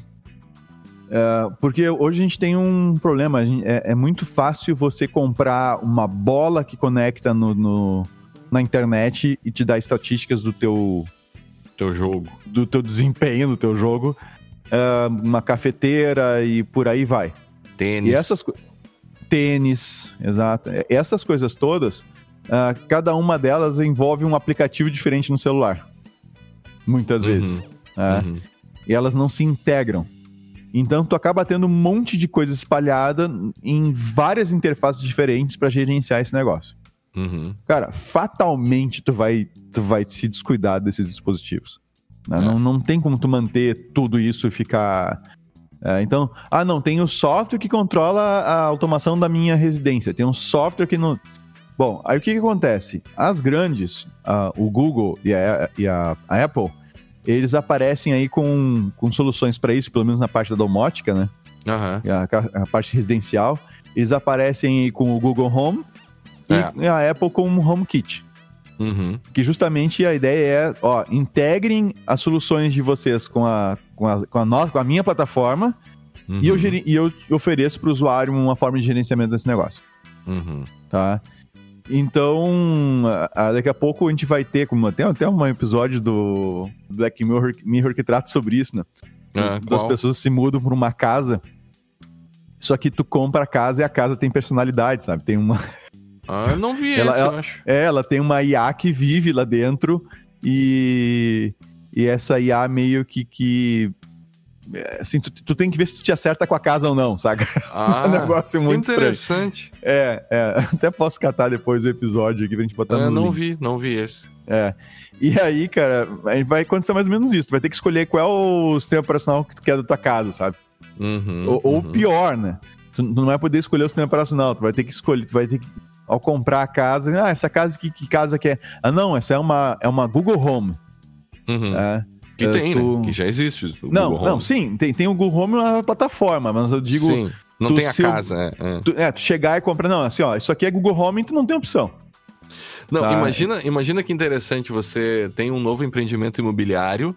S3: É, porque hoje a gente tem um problema, gente, é, é, muito fácil você comprar uma bola que conecta no, no, na internet e te dá estatísticas do teu
S1: teu jogo.
S3: Do teu desempenho do teu jogo. Uh, uma cafeteira e por aí vai.
S1: Tênis.
S3: E essas Tênis, exato. Essas coisas todas, uh, cada uma delas envolve um aplicativo diferente no celular. Muitas uhum. vezes. Uh, uhum. E elas não se integram. Então tu acaba tendo um monte de coisa espalhada em várias interfaces diferentes para gerenciar esse negócio.
S1: Uhum.
S3: Cara, fatalmente tu vai, tu vai se descuidar desses dispositivos. Né? É. Não, não tem como tu manter tudo isso e ficar. É, então, ah, não, tem o software que controla a automação da minha residência, tem um software que não. Bom, aí o que, que acontece? As grandes, uh, o Google e, a, e a, a, Apple, eles aparecem aí com, com soluções para isso, pelo menos na parte da domótica, né?
S1: Uhum.
S3: A, a, parte residencial. Eles aparecem aí com o Google Home e é. a Apple com o HomeKit.
S1: Uhum.
S3: Que justamente a ideia é, ó, integrem as soluções de vocês com a, com a, com a, nossa, com a minha plataforma uhum. e, eu, e eu ofereço para o usuário uma forma de gerenciamento desse negócio.
S1: Uhum.
S3: Tá? Então, a, a, daqui a pouco a gente vai ter, como tem até um episódio do Black Mirror, Mirror que trata sobre isso, né?
S1: Ah,
S3: das pessoas se mudam para uma casa, só que tu compra a casa e a casa tem personalidade, sabe? Tem uma
S1: Ah, eu não vi
S3: ela,
S1: esse,
S3: ela,
S1: eu acho.
S3: É, ela tem uma IA que vive lá dentro e, e essa IA meio que, que é, assim, tu, tu, tem que ver se tu te acerta com a casa ou não, saca?
S1: Ah, [laughs]
S3: é um negócio muito
S1: interessante.
S3: Estranho. É, é, até posso catar depois o episódio aqui pra gente botar
S1: eu
S3: no
S1: não
S3: link.
S1: vi, não vi esse.
S3: É. E aí, cara, vai acontecer mais ou menos isso. Tu vai ter que escolher qual é o sistema operacional que tu quer da tua casa, sabe?
S1: Uhum,
S3: ou,
S1: uhum.
S3: ou pior, né? Tu não vai poder escolher o sistema operacional, tu vai ter que escolher, tu vai ter que ao comprar a casa, ah, essa casa, que, que casa que é? Ah, não, essa é uma, é uma Google Home.
S1: Uhum. É, que é, tem, tu... né? Que já existe.
S3: não, não, sim, tem, tem o Google Home na plataforma, mas eu digo. Sim,
S1: não tem a casa. É,
S3: é. Tu, é, tu chegar e comprar, não, assim, ó, isso aqui é Google Home, tu não tem opção.
S1: Não, tá? imagina, imagina que interessante você tem um novo empreendimento imobiliário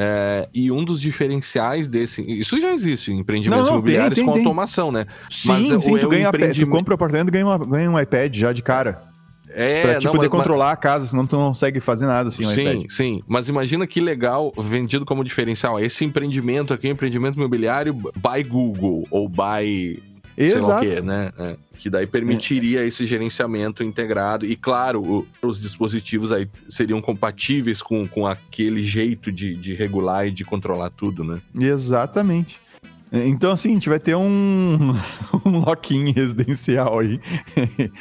S1: é, e um dos diferenciais desse. Isso já existe em empreendimentos não, não, imobiliários tem, tem, com tem. automação, né?
S3: Sim, Mas sim, o, tu, ganha, empreendimento... tu compra o apartamento e ganha, ganha um iPad já de cara.
S1: É,
S3: pra te
S1: não,
S3: poder
S1: mas,
S3: controlar a casa, senão tu não consegue fazer nada assim. Um
S1: sim,
S3: iPad.
S1: sim. Mas imagina que legal, vendido como diferencial. Esse empreendimento aqui, empreendimento imobiliário by Google ou by Exato. sei lá o quê, né? É, que daí permitiria esse gerenciamento integrado. E claro, o, os dispositivos aí seriam compatíveis com, com aquele jeito de, de regular e de controlar tudo, né?
S3: Exatamente. Então, assim, a gente vai ter um, [laughs] um lock-in residencial aí,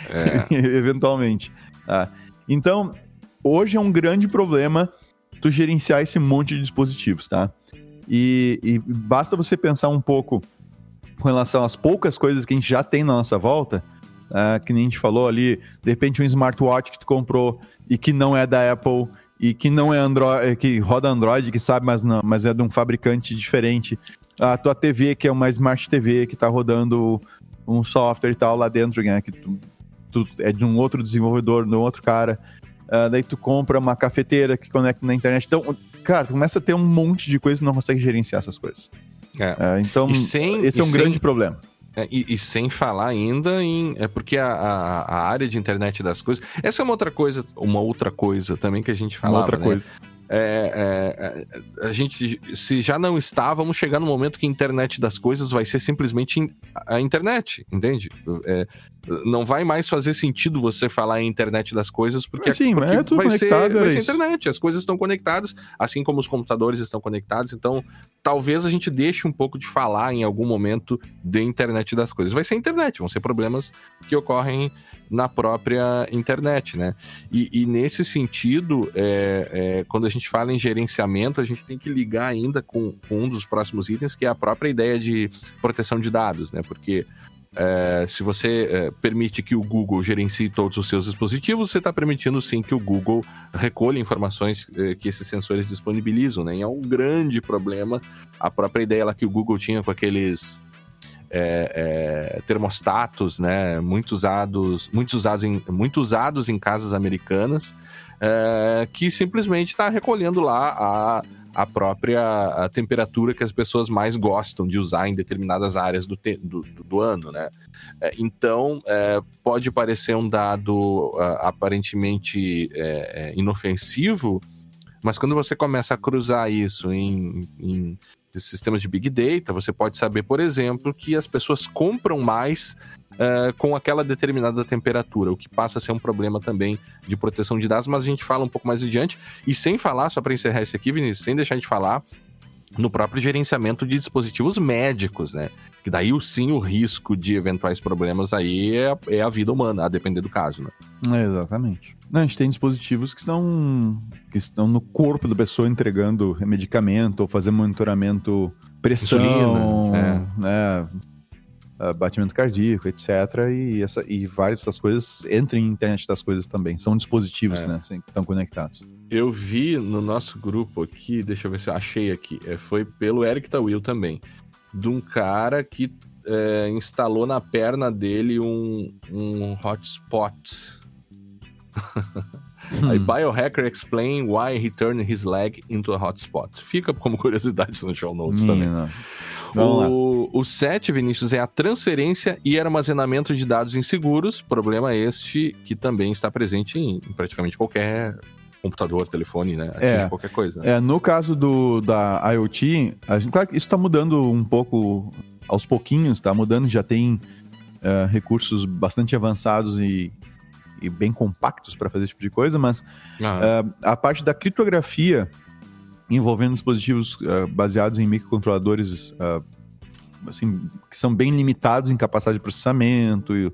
S3: é. [laughs] eventualmente. Ah, então, hoje é um grande problema tu gerenciar esse monte de dispositivos, tá? E, e basta você pensar um pouco com relação às poucas coisas que a gente já tem na nossa volta, uh, que nem a gente falou ali, de repente um smartwatch que tu comprou e que não é da Apple e que não é Android, que roda Android, que sabe, mas não, mas é de um fabricante diferente. A tua TV, que é uma Smart TV, que está rodando um software e tal lá dentro, né, que tu, tu, é de um outro desenvolvedor, de um outro cara. Uh, daí tu compra uma cafeteira que conecta na internet. Então, cara, tu começa a ter um monte de coisas e não consegue gerenciar essas coisas. É. Uh, então, sem, esse é um grande problema.
S1: É, e, e, sem falar ainda em. É porque a, a, a, área de internet das coisas. Essa é uma outra coisa, uma outra coisa também que a gente falava. Uma outra né? coisa. É, é, é, a gente, se já não está, vamos chegar no momento que a internet das coisas vai ser simplesmente a internet, entende? É, não vai mais fazer sentido você falar em internet das coisas, porque,
S3: Sim,
S1: porque
S3: é vai, ser,
S1: vai ser internet, as coisas estão conectadas, assim como os computadores estão conectados, então talvez a gente deixe um pouco de falar em algum momento de internet das coisas. Vai ser internet, vão ser problemas que ocorrem na própria internet, né? E, e nesse sentido, é, é, quando a gente fala em gerenciamento, a gente tem que ligar ainda com, com, um dos próximos itens, que é a própria ideia de proteção de dados, né? Porque é, se você é, permite que o Google gerencie todos os seus dispositivos, você está permitindo sim que o Google recolha informações é, que esses sensores disponibilizam, né? E é um grande problema a própria ideia lá que o Google tinha com aqueles é, é, termostatos, né, muito usados, muito usados em, muito usados em casas americanas, é, que simplesmente está recolhendo lá a, a própria a temperatura que as pessoas mais gostam de usar em determinadas áreas do, te, do, do, ano, né? É, então, é, pode parecer um dado aparentemente é, inofensivo, mas quando você começa a cruzar isso em, em sistemas de Big Data, você pode saber, por exemplo, que as pessoas compram mais uh, com aquela determinada temperatura, o que passa a ser um problema também de proteção de dados, mas a gente fala um pouco mais adiante. E sem falar, só para encerrar esse aqui, Vinícius, sem deixar de falar no próprio gerenciamento de dispositivos médicos, né? Que daí sim o risco de eventuais problemas aí é, é a vida humana, a depender do caso, né?
S3: É, exatamente. Não, a gente tem dispositivos que estão, que estão no corpo da pessoa entregando medicamento ou fazendo monitoramento pressão, Insulina, é. né? Ah, batimento cardíaco, etc. E, essa, e várias dessas coisas entram em internet das coisas também. São dispositivos, é. né? Assim, que estão conectados.
S1: Eu vi no nosso grupo aqui, deixa eu ver se eu achei aqui. É, foi pelo Eric Tawil também. De um cara que é, instalou na perna dele um, um hotspot. [laughs] Hum. Aí Biohacker explain why he turned his leg into a hotspot. Fica como curiosidade no show notes Minha também. Não. O, o 7, Vinícius, é a transferência e armazenamento de dados inseguros. Problema este que também está presente em, em praticamente qualquer computador, telefone, né? Atinge é, qualquer coisa.
S3: Né? É, no caso do, da IoT, gente, claro que isso está mudando um pouco aos pouquinhos, está mudando, já tem uh, recursos bastante avançados e, e bem compactos para fazer esse tipo de coisa, mas uh, a parte da criptografia envolvendo dispositivos uh, baseados em microcontroladores uh, assim, que são bem limitados em capacidade de processamento e,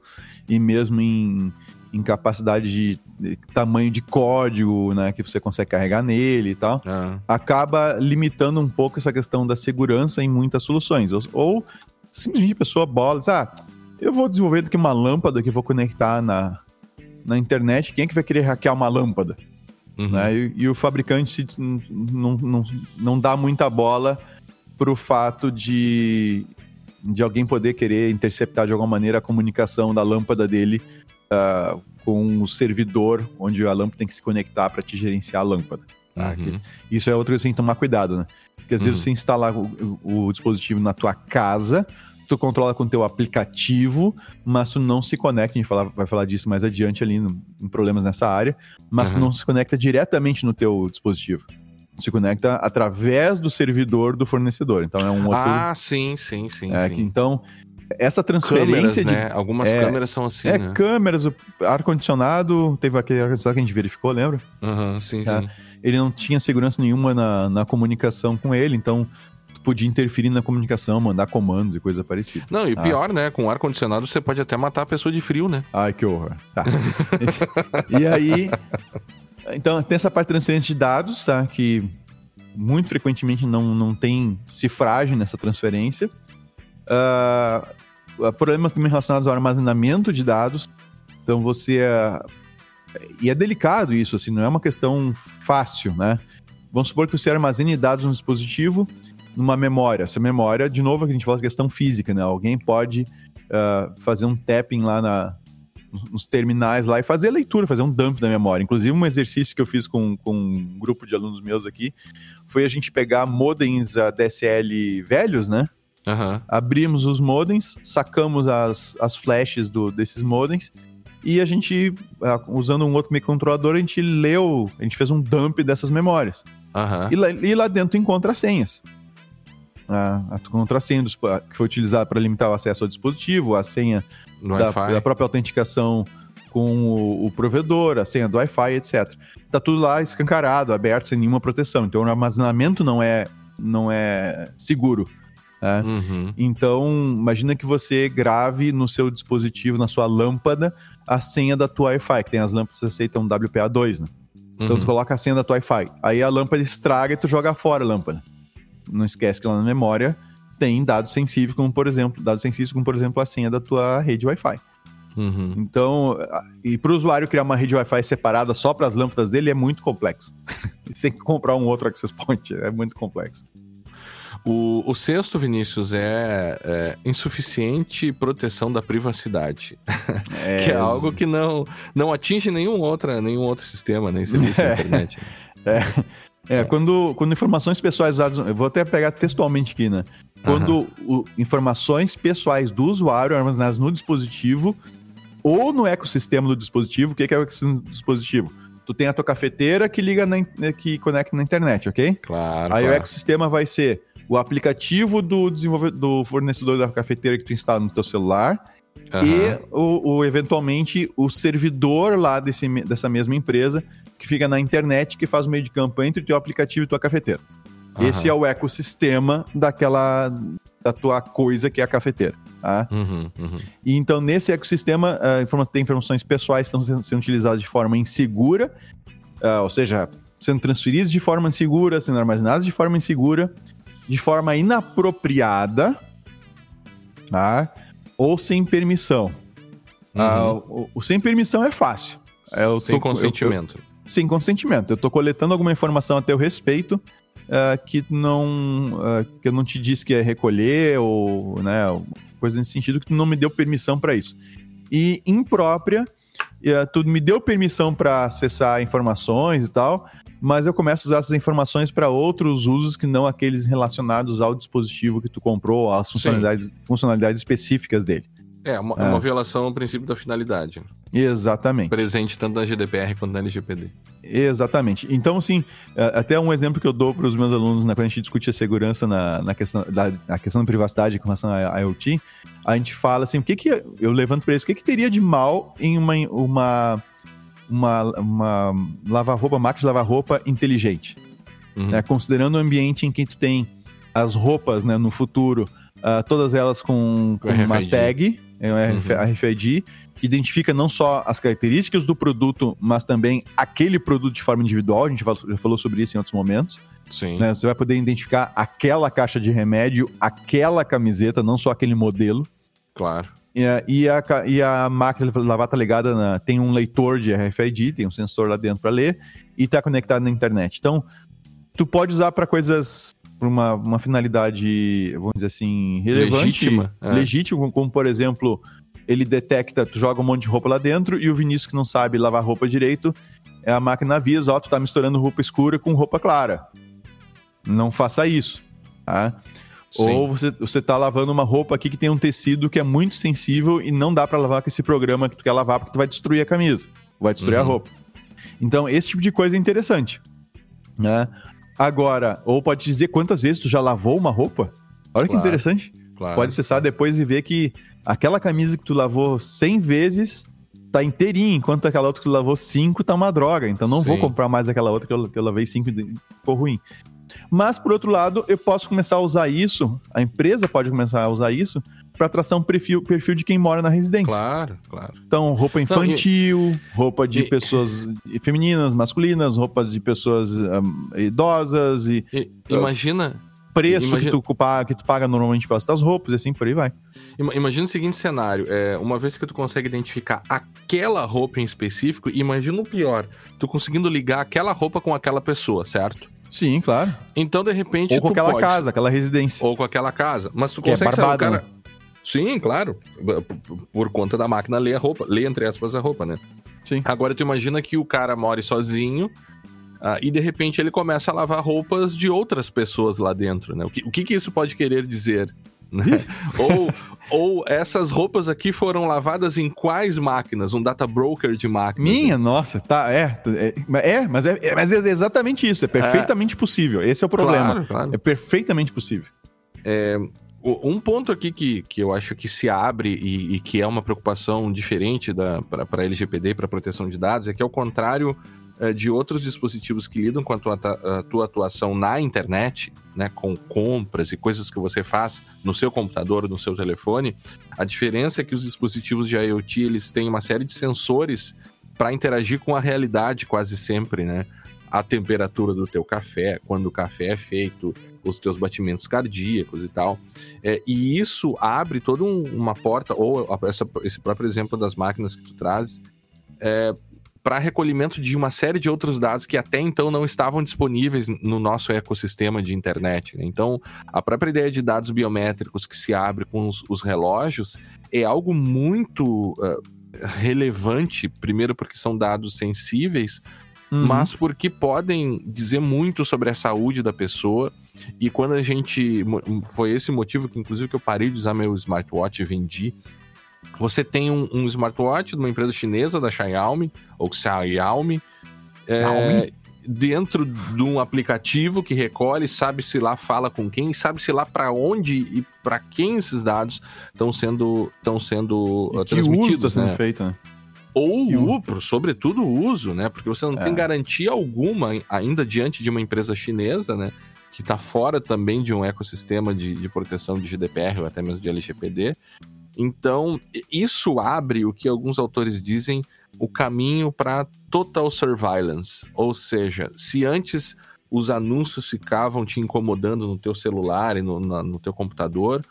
S3: e mesmo em, em capacidade de, de, tamanho de código né, que você consegue carregar nele e tal, ah. acaba limitando um pouco essa questão da segurança em muitas soluções. Ou, ou simplesmente a pessoa bola diz, ah, eu vou desenvolver aqui uma lâmpada que vou conectar na, na internet, quem é que vai querer hackear uma lâmpada? Uhum. Né? E, e, o fabricante não, não, não dá muita bola para o fato de, de alguém poder querer interceptar de alguma maneira a comunicação da lâmpada dele uh, com o servidor onde a lâmpada tem que se conectar para te gerenciar a lâmpada. Tá? Uhum. Isso é outra coisa que tem que tomar cuidado, né? Porque às vezes uhum. você instalar o, o, dispositivo na tua casa, tu controla com o teu aplicativo, mas tu não se conecta, a gente fala, vai falar disso mais adiante ali no, em problemas nessa área, mas uhum. tu não se conecta diretamente no teu dispositivo. Se conecta através do servidor do fornecedor. Então é um outro.
S1: Ah, sim, sim, sim.
S3: É,
S1: sim.
S3: Que, então, essa transferência câmeras,
S1: de... né? Algumas é, câmeras são assim,
S3: É,
S1: né?
S3: câmeras, ar-condicionado, teve aquele ar-condicionado que a gente verificou, lembra?
S1: Aham, uhum, sim,
S3: é.
S1: sim.
S3: Ele não tinha segurança nenhuma na, na comunicação com ele, então podia interferir na comunicação, mandar comandos e coisa parecida.
S1: Não, e ah. pior, né? Com ar-condicionado você pode até matar a pessoa de frio, né?
S3: Ai, que horror. Tá. e aí... Então, tem essa parte de transferência de dados, tá? Que muito frequentemente não, não tem cifragem nessa transferência. Uh, problemas também relacionados ao armazenamento de dados. Então você. Uh, e é delicado isso, assim, não é uma questão fácil, né? Vamos supor que você armazene dados no dispositivo numa memória. Essa memória, de novo, a gente fala de questão física, né? Alguém pode uh, fazer um tapping lá na, nos terminais lá e fazer a leitura, fazer um dump da memória. Inclusive, um exercício que eu fiz com, com um grupo de alunos meus aqui foi a gente pegar modems DSL velhos, né?
S1: Uhum.
S3: Abrimos os modems, sacamos as, as flashes do, desses modems e a gente, usando um outro microcontrolador, a gente leu, a gente fez um dump dessas memórias.
S1: Uhum.
S3: E, lá, e lá dentro encontra senhas. A, a contrassenha que foi utilizada para limitar o acesso ao dispositivo, a senha da, da, própria autenticação com o, o, provedor, a senha do Wi-Fi, etc. Tá tudo lá escancarado, aberto, sem nenhuma proteção. Então o armazenamento não é, não é seguro. Né?
S1: Uhum.
S3: Então, imagina que você grave no seu dispositivo, na sua lâmpada, a senha da tua Wi-Fi, que tem as lâmpadas que aceitam WPA2, né? Então uhum. tu coloca a senha da tua Wi-Fi. Aí a lâmpada estraga e tu joga fora a lâmpada. Não esquece que lá na memória tem dados sensíveis, como por exemplo, dados sensíveis, como por exemplo a senha da tua rede Wi-Fi.
S1: Uhum.
S3: Então, e para o usuário criar uma rede Wi-Fi separada só para as lâmpadas dele é muito complexo. [laughs] Tem que comprar um outro access point, é muito complexo.
S1: O, o sexto, Vinícius, é, é insuficiente proteção da privacidade. [laughs] É, que é algo que não, não atinge nenhum, outra, nenhum outro sistema, nem serviço é, [laughs] na internet.
S3: É, é, Quando, quando informações pessoais usadas. Eu vou até pegar textualmente aqui, né? Quando uhum. o, informações pessoais do usuário armazenadas no dispositivo ou no ecossistema do dispositivo. O que é o ecossistema do dispositivo? Tu tem a tua cafeteira que liga na, que conecta na internet, ok?
S1: Claro.
S3: Aí
S1: claro.
S3: o ecossistema vai ser o aplicativo do, desenvolvedor, do fornecedor da cafeteira que tu instala no teu celular uhum. e o, o, eventualmente o servidor lá desse, dessa mesma empresa que fica na internet que faz o meio de campo entre o teu aplicativo e tua cafeteira. Uhum. Esse é o ecossistema daquela da tua coisa que é a cafeteira. Tá?
S1: Uhum, uhum.
S3: E então, nesse ecossistema, uh, tem informações pessoais que estão sendo, utilizadas de forma insegura, uh, ou seja, sendo transferidas de forma insegura, sendo armazenadas de forma insegura, de forma inapropriada, tá? ou sem permissão. Uhum. Uh, o, o, sem permissão é fácil.
S1: É, sem tô, consentimento.
S3: Eu, eu, sem consentimento. Eu estou coletando alguma informação a teu respeito uh, que não uh, que eu não te disse que ia recolher ou né, coisa nesse sentido que tu não me deu permissão para isso. E imprópria, uh, tu me deu permissão para acessar informações e tal, mas eu começo a usar essas informações para outros usos que não aqueles relacionados ao dispositivo que tu comprou, às funcionalidades, funcionalidades específicas dele.
S1: É, uma, é uma violação ao princípio da finalidade.
S3: Exatamente.
S1: Presente tanto na GDPR quanto na LGPD.
S3: Exatamente. Então, assim, é, até um exemplo que eu dou para os meus alunos né, quando a gente discute a segurança na, na questão, da a questão da privacidade com relação à IoT, a gente fala assim, o que que, eu levanto para eles, o que que teria de mal em uma, uma, uma, uma lava-roupa, máquina de lavar-roupa inteligente? Uhum. Né, considerando o ambiente em que tu tem as roupas né, no futuro, uh, todas elas com, com uma tag, é um uhum. RFID, que identifica não só as características do produto, mas também aquele produto de forma individual. A gente já falou sobre isso em outros momentos.
S1: Sim.
S3: Né? Você vai poder identificar aquela caixa de remédio, aquela camiseta, não só aquele modelo.
S1: Claro.
S3: E a, e a, e a máquina de lavar tá ligada, na, tem um leitor de RFID, tem um sensor lá dentro para ler, e está conectado na internet. Então, tu pode usar para coisas para uma, uma finalidade, vamos dizer assim, relevante,
S1: legítima,
S3: é. legítima como, como, por exemplo, ele detecta, tu joga um monte de roupa lá dentro e o Vinícius que não sabe lavar roupa direito, é a máquina avisa, ó, tu tá misturando roupa escura com roupa clara. Não faça isso, tá? Sim. Ou você, você tá lavando uma roupa aqui que tem um tecido que é muito sensível e não dá para lavar com esse programa que tu quer lavar porque tu vai destruir a camisa, vai destruir uhum. a roupa. Então, esse tipo de coisa é interessante, né? Agora, ou pode dizer quantas vezes tu já lavou uma roupa? Olha claro. que interessante. Claro. Pode acessar depois e ver que aquela camisa que tu lavou 100 vezes tá inteirinha, enquanto aquela outra que tu lavou 5 tá uma droga. Então não Sim. vou comprar mais aquela outra que eu, que eu lavei 5 e ficou ruim. Mas, por outro lado, eu posso começar a usar isso, a empresa pode começar a usar isso para traçar um perfil, perfil de quem mora na residência.
S1: Claro, claro.
S3: Então, roupa infantil, Não, e... roupa de e... pessoas femininas, masculinas, roupas de pessoas um, idosas e.
S1: e imagina.
S3: Preço imagina... que, tu, que tu paga normalmente pelas tuas roupas e assim por aí vai.
S1: Imagina o seguinte cenário: é, uma vez que tu consegue identificar aquela roupa em específico, imagina o pior: tu conseguindo ligar aquela roupa com aquela pessoa, certo?
S3: Sim, claro.
S1: Então, de repente.
S3: Ou com aquela
S1: pode...
S3: casa, aquela residência.
S1: Ou com aquela casa. Mas tu que é consegue é barbado, saber o cara. Né? Sim, claro. Por conta da máquina ler a roupa. Lê, entre aspas, a roupa, né?
S3: Sim.
S1: Agora tu imagina que o cara mora sozinho. Uh, e de repente ele começa a lavar roupas de outras pessoas lá dentro, né? O que, o que, que isso pode querer dizer? Né? [laughs] ou, ou essas roupas aqui foram lavadas em quais máquinas? Um data broker de máquinas?
S3: Minha, né? nossa, tá, é, é, é, mas é, é, mas é exatamente isso, é perfeitamente é. possível. Esse é o problema. Claro, claro. É perfeitamente possível.
S1: É, um ponto aqui que, que eu acho que se abre e, e que é uma preocupação diferente para LGPD e para proteção de dados é que, ao contrário é, de outros dispositivos que lidam com a tua, a tua atuação na internet, né, com compras e coisas que você faz no seu computador, no seu telefone, a diferença é que os dispositivos de IoT eles têm uma série de sensores para interagir com a realidade quase sempre, né? A temperatura do teu café, quando o café é feito, os teus batimentos cardíacos e tal. É, e isso abre toda um, uma porta, ou essa, esse próprio exemplo das máquinas que tu traz, é, para recolhimento de uma série de outros dados que até então não estavam disponíveis no nosso ecossistema de internet. Né? Então, a própria ideia de dados biométricos que se abre com os, os relógios é algo muito uh, relevante, primeiro porque são dados sensíveis, uhum. mas porque podem dizer muito sobre a saúde da pessoa e quando a gente. Foi esse motivo que, inclusive, que eu parei de usar meu smartwatch e vendi. Você tem um, um smartwatch de uma empresa chinesa, da Xiaomi, ou Xiaomi, é, dentro de um aplicativo que recolhe, sabe-se lá fala com quem, sabe-se lá para onde e para quem esses dados estão sendo, estão sendo uh, transmitidos.
S3: Uso tá sendo feito, né?
S1: Ou o, sobretudo o uso, né? Porque você não é. tem garantia alguma ainda diante de uma empresa chinesa, né? que está fora também de um ecossistema de, de proteção de GDPR ou até mesmo de LGPD. Então, isso abre o que alguns autores dizem o caminho para total surveillance. Ou seja, se antes os anúncios ficavam te incomodando no teu celular e no, na, no teu computador,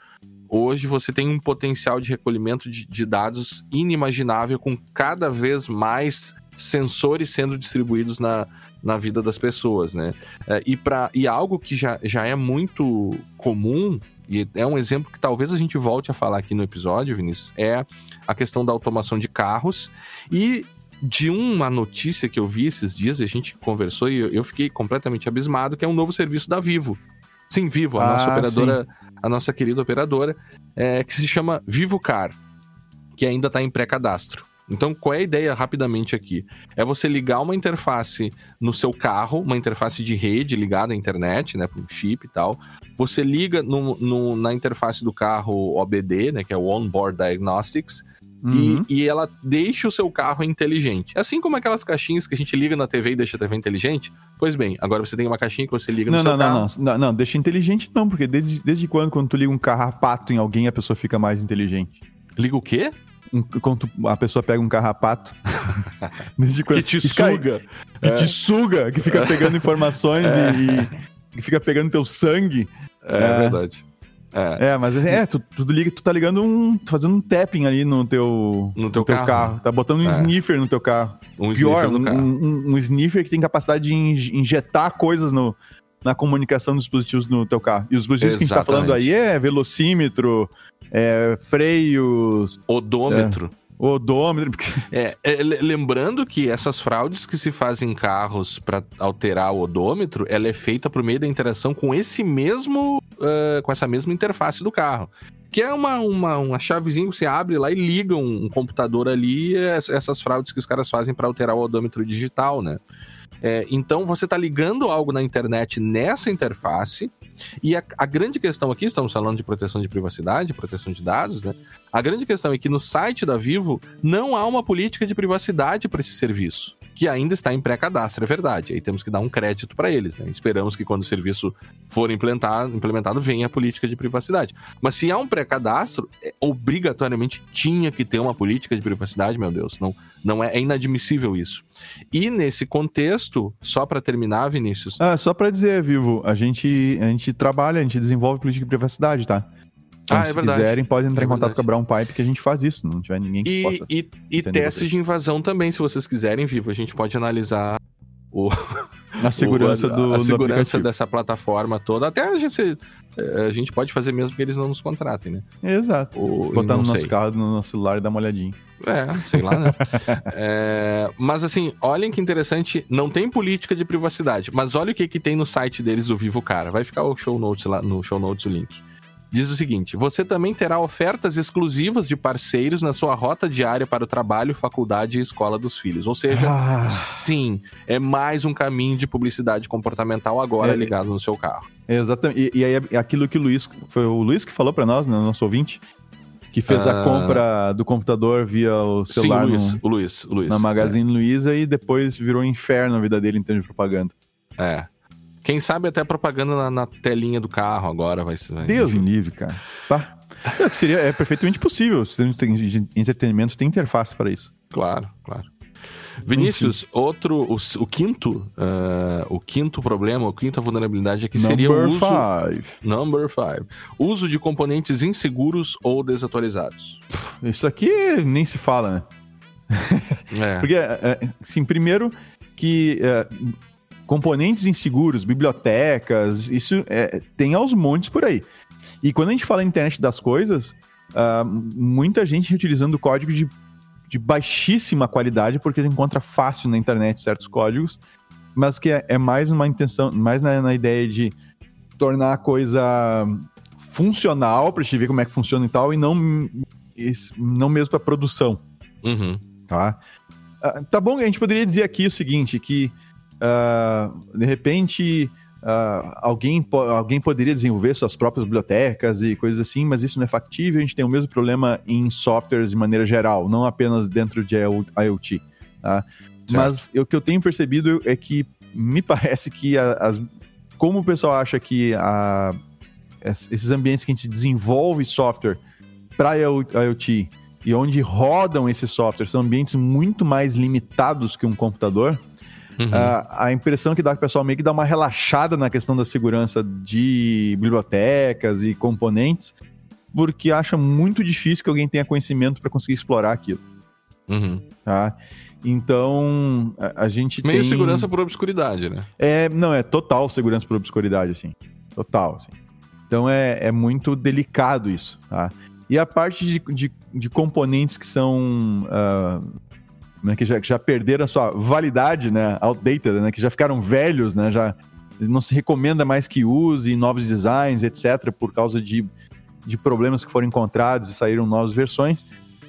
S1: hoje você tem um potencial de recolhimento de, de dados inimaginável com cada vez mais sensores sendo distribuídos na, na vida das pessoas, né? É, e, pra, e algo que já, já é muito comum, e é um exemplo que talvez a gente volte a falar aqui no episódio, Vinícius, é a questão da automação de carros e de uma notícia que eu vi esses dias, a gente conversou e eu fiquei completamente abismado, que é um novo serviço da Vivo. Sim, Vivo, a ah, nossa operadora, sim. a nossa querida operadora, é, que se chama Vivo Car, que ainda está em pré-cadastro. Então, qual é a ideia rapidamente aqui? É você ligar uma interface no seu carro, uma interface de rede ligada à internet, né, com chip e tal. Você liga no, no, na interface do carro OBD, né, que é o Onboard Diagnostics, uhum. e, e, ela deixa o seu carro inteligente. Assim como aquelas caixinhas que a gente liga na TV e deixa a TV inteligente. Pois bem, agora você tem uma caixinha que você liga no
S3: não,
S1: seu
S3: não,
S1: carro.
S3: Não, não, não, não, deixa inteligente não, porque desde, desde quando, quando tu liga um carrapato em alguém, a pessoa fica mais inteligente?
S1: Liga o quê?
S3: um, quando a pessoa pega um carrapato. [laughs]
S1: que te suga.
S3: Que é. te suga, que fica pegando [laughs] informações é. e, e, fica pegando teu sangue.
S1: É, é verdade.
S3: É. mas é, tu, tu, liga, tu tá ligando um. fazendo um tapping ali no teu,
S1: no teu, no teu carro. carro.
S3: Tá botando um é. sniffer no teu carro.
S1: Um Pior,
S3: um,
S1: carro.
S3: Um, um, sniffer que tem capacidade de injetar coisas no, na comunicação dos dispositivos no teu carro. E os dispositivos Exatamente. que a gente tá falando aí é velocímetro, é, freios.
S1: Odômetro.
S3: É, odômetro.
S1: É, é, lembrando que essas fraudes que se fazem em carros para alterar o odômetro, ela é feita por meio da interação com esse mesmo, uh, com essa mesma interface do carro. Que é uma, uma, uma chavezinha que você abre lá e liga um, um computador ali, essas fraudes que os caras fazem para alterar o odômetro digital, né? É, então você está ligando algo na internet nessa interface E a, a, grande questão aqui, estamos falando de proteção de privacidade, proteção de dados, né? A grande questão é que no site da Vivo não há uma política de privacidade para esse serviço que ainda está em pré-cadastro, é verdade. Aí temos que dar um crédito para eles, né? Esperamos que quando o serviço for implementado, implementado venha a política de privacidade. Mas se há um pré-cadastro, é, obrigatoriamente tinha que ter uma política de privacidade, meu Deus. Não, não é, é inadmissível isso. E nesse contexto, só para terminar, Vinícius.
S3: Ah, só para dizer, Vivo, a gente, a gente trabalha, a gente desenvolve política de privacidade, tá? Então, ah, é se verdade. quiserem, podem entrar é em contato com a Brown Pipe que a gente faz isso, não tiver ninguém que
S1: e,
S3: possa.
S1: E, e testes de invasão também, se vocês quiserem, vivo. A gente pode analisar o,
S3: a [laughs] segurança, o, a, do,
S1: a segurança dessa plataforma toda. Até a gente, eh, a gente pode fazer mesmo que eles não nos contratem, né?
S3: Exato. O, Botar no sei. nosso carro, no nosso celular e dar uma olhadinha.
S1: É, sei lá, né? é, [laughs] mas assim, olhem que interessante, não tem política de privacidade, mas olha o que, que tem no site deles do Vivo Cara. Vai ficar o show notes lá no show notes o link diz o seguinte: você também terá ofertas exclusivas de parceiros na sua rota diária para o trabalho, faculdade e escola dos filhos. Ou seja, ah. sim, é mais um caminho de publicidade comportamental agora é, ligado no seu carro.
S3: Exatamente. E, e aí é aquilo que o Luiz. Foi o Luiz que falou para nós, né, nosso ouvinte. Que fez a ah. compra do computador via o celular.
S1: Sim, o Luiz,
S3: no,
S1: o Luiz, o Luiz.
S3: Na Magazine é. Luiza e depois virou um inferno a vida dele em termos de propaganda.
S1: É. Quem sabe até propaganda na, na telinha do carro agora vai ser.
S3: Deus me livre, cara. Tá. É, seria, é perfeitamente possível. O sistema de entretenimento tem interface para isso.
S1: Claro, claro. Vinícius, outro, o, o quinto, uh, o quinto problema, a quinta vulnerabilidade é que seria o uso.
S3: Five.
S1: Number five. Uso de componentes inseguros ou desatualizados.
S3: Isso aqui nem se fala, né? É. [laughs] Porque, é, assim, primeiro que é, componentes inseguros, bibliotecas, isso é, tem aos montes por aí. E quando a gente fala em internet das coisas, uh, muita gente reutilizando código de, de baixíssima qualidade, porque encontra fácil na internet certos códigos, mas que é, é mais uma intenção, mais na, na, ideia de tornar a coisa funcional para gente ver como é que funciona e tal, e não, não mesmo para produção.
S1: Uhum.
S3: Tá? Uh, tá bom, a gente poderia dizer aqui o seguinte, que uh, de repente uh, alguém, alguém poderia desenvolver suas próprias bibliotecas e coisas assim, mas isso não é factível. A gente tem o mesmo problema em softwares de maneira geral, não apenas dentro de IoT. Tá? Mas o que eu tenho percebido é que me [laughs] parece que as, como o pessoal acha que a, esses ambientes que a gente desenvolve software para IoT e onde rodam esses softwares são ambientes muito mais limitados que um computador, Uhum. Uh, a impressão que dá que o pessoal meio que dá uma relaxada na questão da segurança de bibliotecas e componentes, porque acha muito difícil que alguém tenha conhecimento para conseguir explorar aquilo.
S1: Uhum.
S3: Tá? Então, a, a gente
S1: Meio
S3: tem...
S1: segurança por obscuridade, né?
S3: É, não, é total segurança por obscuridade, assim. Total, assim. Então é, é muito delicado isso, tá? E a parte de, de, de componentes que são uh, né, que, já, que já perderam a sua validade, né, outdated, né, que já ficaram velhos, né, já não se recomenda mais que use novos designs, etc, por causa de, de problemas que foram encontrados e saíram novas versões.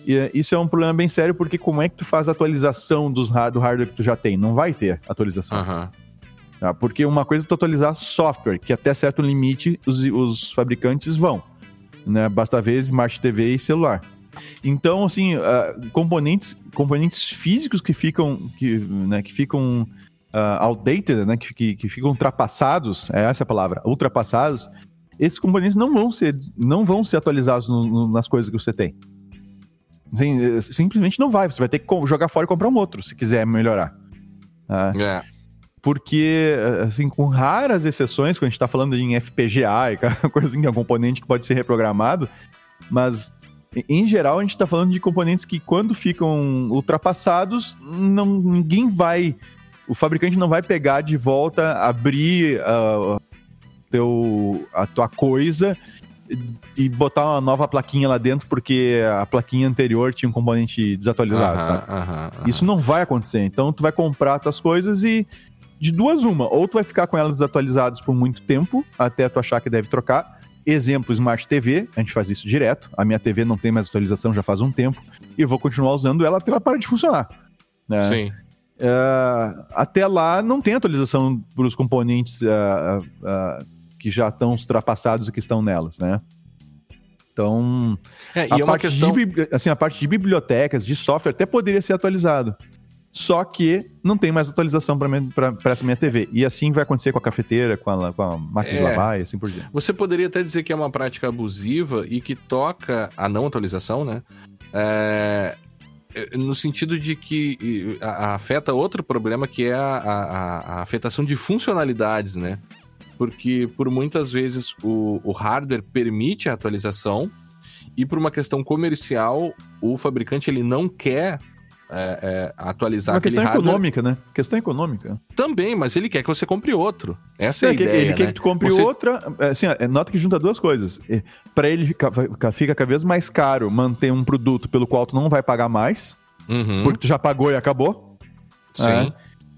S3: E isso é um problema bem sério, porque como é que tu faz a atualização dos, do hardware que tu já tem? Não vai ter atualização.
S1: Uhum.
S3: Tá? Porque uma coisa é tu atualizar software, que até certo limite os, os fabricantes vão. Né? Basta ver Smart TV e celular. Então, assim, uh, componentes, componentes físicos que ficam, que, né, que ficam uh, outdated, né, que, que, que, ficam ultrapassados, é essa a palavra, ultrapassados, esses componentes não vão ser, não vão ser atualizados no, no, nas coisas que você tem. Assim, simplesmente não vai. Você vai ter que jogar fora e comprar um outro, se quiser melhorar. Uh, é. Porque, assim, com raras exceções, quando a gente está falando em FPGA e [laughs] coisa assim, que é um componente que pode ser reprogramado, mas em geral, a gente está falando de componentes que, quando ficam ultrapassados, não, ninguém vai. O fabricante não vai pegar de volta, abrir uh, teu, a tua coisa e botar uma nova plaquinha lá dentro porque a plaquinha anterior tinha um componente desatualizado, sabe? Isso não vai acontecer. Então, tu vai comprar tuas coisas e de duas uma, ou tu vai ficar com elas desatualizadas por muito tempo até tu achar que deve trocar, Exemplo, Smart TV, a gente faz isso direto. A minha TV não tem mais atualização já faz um tempo. E vou continuar usando ela até ela parar de funcionar. Né?
S1: Sim.
S3: Uh, até lá não tem atualização para os componentes uh, uh, que já estão ultrapassados e que estão nelas, né? Então,
S1: é, a, é parte questão...
S3: de, assim, a parte de bibliotecas, de software, até poderia ser atualizado. Só que não tem mais atualização para essa minha TV. E assim vai acontecer com a cafeteira, com a, com a máquina é, de lavar e assim por diante.
S1: Você poderia até dizer que é uma prática abusiva e que toca a não atualização, né? É, no sentido de que afeta outro problema que é a, a, a, afetação de funcionalidades, né? porque por muitas vezes o, o hardware permite a atualização e por uma questão comercial o fabricante ele não quer é, é, atualizar
S3: uma questão hardware. econômica, né? Questão econômica.
S1: Também, mas ele quer que você compre outro. Essa é, é a ideia.
S3: Ele
S1: né?
S3: quer que tu compre você... outra. É, assim, é, nota que junta duas coisas. Para ele fica, fica cada vez mais caro manter um produto pelo qual tu não vai pagar mais, uhum. porque tu já pagou e acabou.
S1: Sim. É.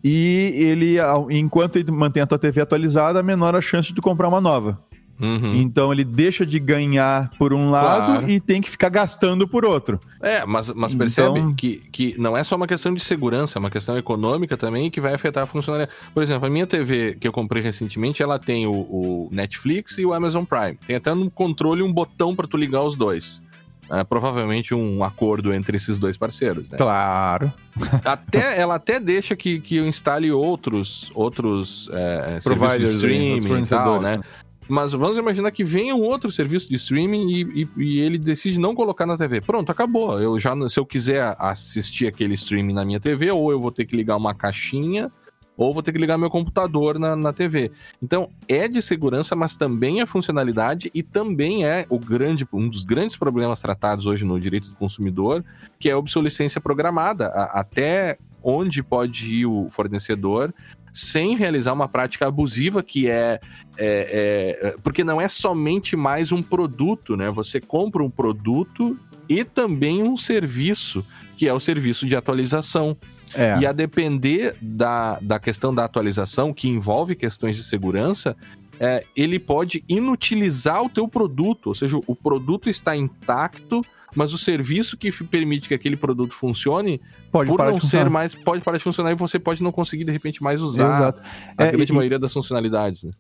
S3: E ele, enquanto ele mantém a tua TV atualizada, menor a chance de tu comprar uma nova. Uhum. Então ele deixa de ganhar por um lado claro. e tem que ficar gastando por outro.
S1: É, mas, mas percebe então... que, que não é só uma questão de segurança, é uma questão econômica também que vai afetar a funcionalidade. Por exemplo, a minha TV que eu comprei recentemente, ela tem o, o Netflix e o Amazon Prime. Tem até no controle um botão para tu ligar os dois. É, provavelmente um acordo entre esses dois parceiros, né?
S3: Claro. [laughs]
S1: Até, ela até deixa que, que eu instale outros, outros é, serviços de streaming e tal, né? Mas vamos imaginar que venha um outro serviço de streaming e, e, e, ele decide não colocar na TV. Pronto, acabou. Eu já, se eu quiser assistir aquele streaming na minha TV, ou eu vou ter que ligar uma caixinha ou vou ter que ligar meu computador na, na TV. Então, é de segurança, mas também é funcionalidade e também é o grande, um dos grandes problemas tratados hoje no direito do consumidor, que é a obsolescência programada. A, até onde pode ir o fornecedor sem realizar uma prática abusiva que é, é, é, porque não é somente mais um produto, né? Você compra um produto e também um serviço, que é o serviço de atualização. É. E a depender da, da questão da atualização, que envolve questões de segurança, é, ele pode inutilizar o teu produto, ou seja, o produto está intacto, mas o serviço que permite que aquele produto funcione, pode por não ser mais, pode parar de funcionar e você pode não conseguir de repente mais usar Exato. a é, grande e, maioria das funcionalidades. Né?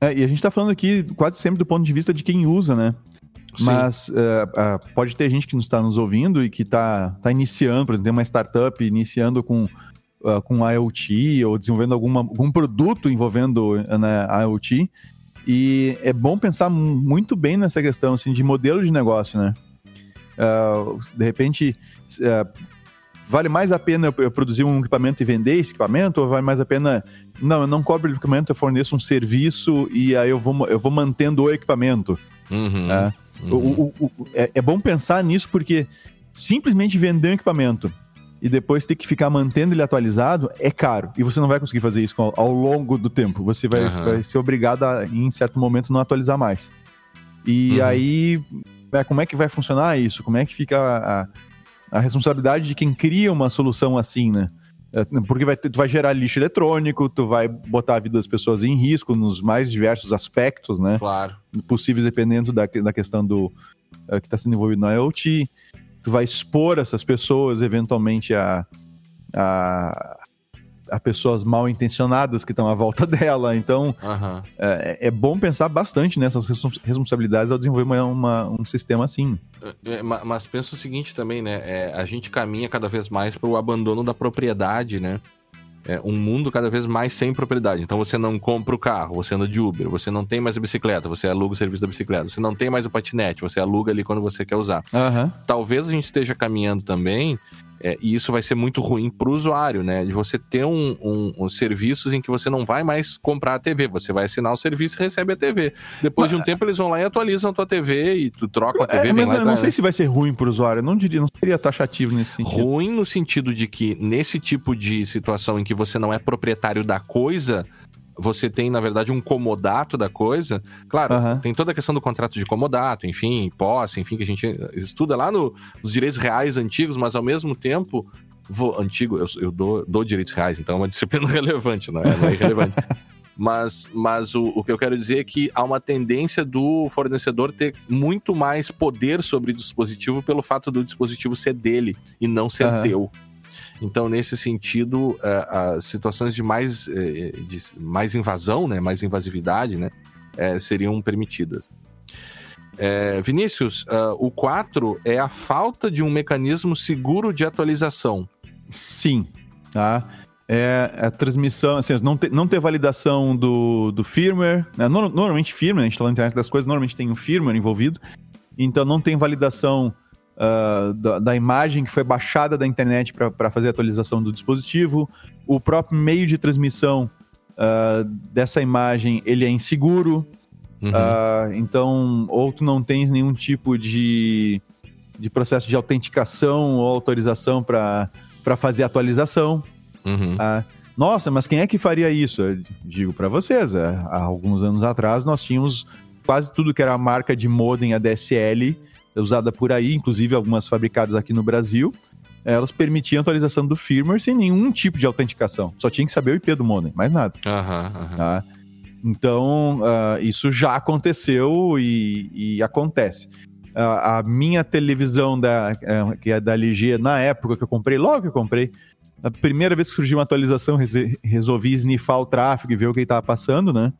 S3: É, e a gente está falando aqui quase sempre do ponto de vista de quem usa, né? Mas uh, uh, pode ter gente que nos está nos ouvindo e que está tá iniciando, por exemplo, tem uma startup iniciando com, uh, com IoT ou desenvolvendo alguma, algum produto envolvendo né, IoT. E é bom pensar muito bem nessa questão assim, de modelo de negócio, né? De repente, vale mais a pena eu produzir um equipamento e vender esse equipamento? Ou vale mais a pena, não, eu não cobro o equipamento, eu forneço um serviço e aí eu vou, eu vou mantendo o equipamento? Uhum. Né? Uhum. O, o, o, é, é, bom pensar nisso porque simplesmente vender um equipamento e depois ter que ficar mantendo ele atualizado é caro. E você não vai conseguir fazer isso ao, ao longo do tempo. Você vai, uhum. vai, ser obrigado a, em certo momento, não atualizar mais. E uhum. aí, é, como é que vai funcionar isso? Como é que fica a, a, a responsabilidade de quem cria uma solução assim, né? É, porque vai, tu vai gerar lixo eletrônico, tu vai botar a vida das pessoas em risco nos mais diversos aspectos, né?
S1: Claro.
S3: Possíveis dependendo da, da questão do uh, que está sendo envolvido na IoT. Tu vai expor essas pessoas eventualmente a, a, a pessoas mal intencionadas que estão à volta [laughs] dela. Então, uhum. é, é, bom pensar bastante nessas responsabilidades ao desenvolver uma, uma um sistema assim.
S1: É, é mas pensa o seguinte também, né? É, a gente caminha cada vez mais para o abandono da propriedade, né? É um mundo cada vez mais sem propriedade. Então você não compra o carro, você anda de Uber, você não tem mais a bicicleta, você aluga o serviço da bicicleta, você não tem mais o patinete, você aluga ali quando você quer usar. Uhum. Talvez a gente esteja caminhando também é, e isso vai ser muito ruim para o usuário, né? De você ter um, um, um, serviços em que você não vai mais comprar a TV, você vai assinar o serviço e recebe a TV. Depois mas, de um tempo eles vão lá e atualizam a tua TV e tu troca a TV. É,
S3: mas
S1: eu
S3: não sei se vai ser ruim para o usuário, eu não diria, não seria taxativo nesse sentido.
S1: Ruim no sentido de que nesse tipo de situação em que você não é proprietário da coisa, você tem, na verdade, um comodato da coisa. Claro, uhum. tem toda a questão do contrato de comodato, enfim, posse, enfim, que a gente estuda lá no, nos direitos reais antigos, mas ao mesmo tempo. Vou, antigo, eu, eu dou, dou, direitos reais, então é uma [laughs] disciplina relevante, não é, não é irrelevante. [laughs] mas, mas o, o, que eu quero dizer é que há uma tendência do fornecedor ter muito mais poder sobre o dispositivo pelo fato do dispositivo ser dele e não ser uhum. teu. Então, nesse sentido, uh, as situações de mais, uh, de mais invasão, né, mais invasividade, né, é, seriam permitidas. É, Vinícius, uh, o 4 é a falta de um mecanismo seguro de atualização.
S3: Sim, tá? É a transmissão, assim, não ter, não ter validação do, do firmware, né? normalmente firmware, a gente está na internet das coisas, normalmente tem um firmware envolvido, então não tem validação uh, da, da, imagem que foi baixada da internet para fazer a atualização do dispositivo, o próprio meio de transmissão uh, dessa imagem ele é inseguro, uhum. uh, então ou tu não tens nenhum tipo de, de processo de autenticação ou autorização para fazer a atualização. Uhum. nossa, mas quem é que faria isso? Eu digo para vocês, é, há alguns anos atrás nós tínhamos quase tudo que era a marca de modem ADSL usada por aí, inclusive algumas fabricadas aqui no Brasil, elas permitiam atualização do firmware sem nenhum tipo de autenticação. Só tinha que saber o IP do modem, mais nada. Tá? Então, uh, isso já aconteceu e, e acontece. Uh, a minha televisão, da, uh, que é da LG, na época que eu comprei, logo que eu comprei, a primeira vez que surgiu uma atualização, resolvi snifar o tráfego e ver o que estava passando, né?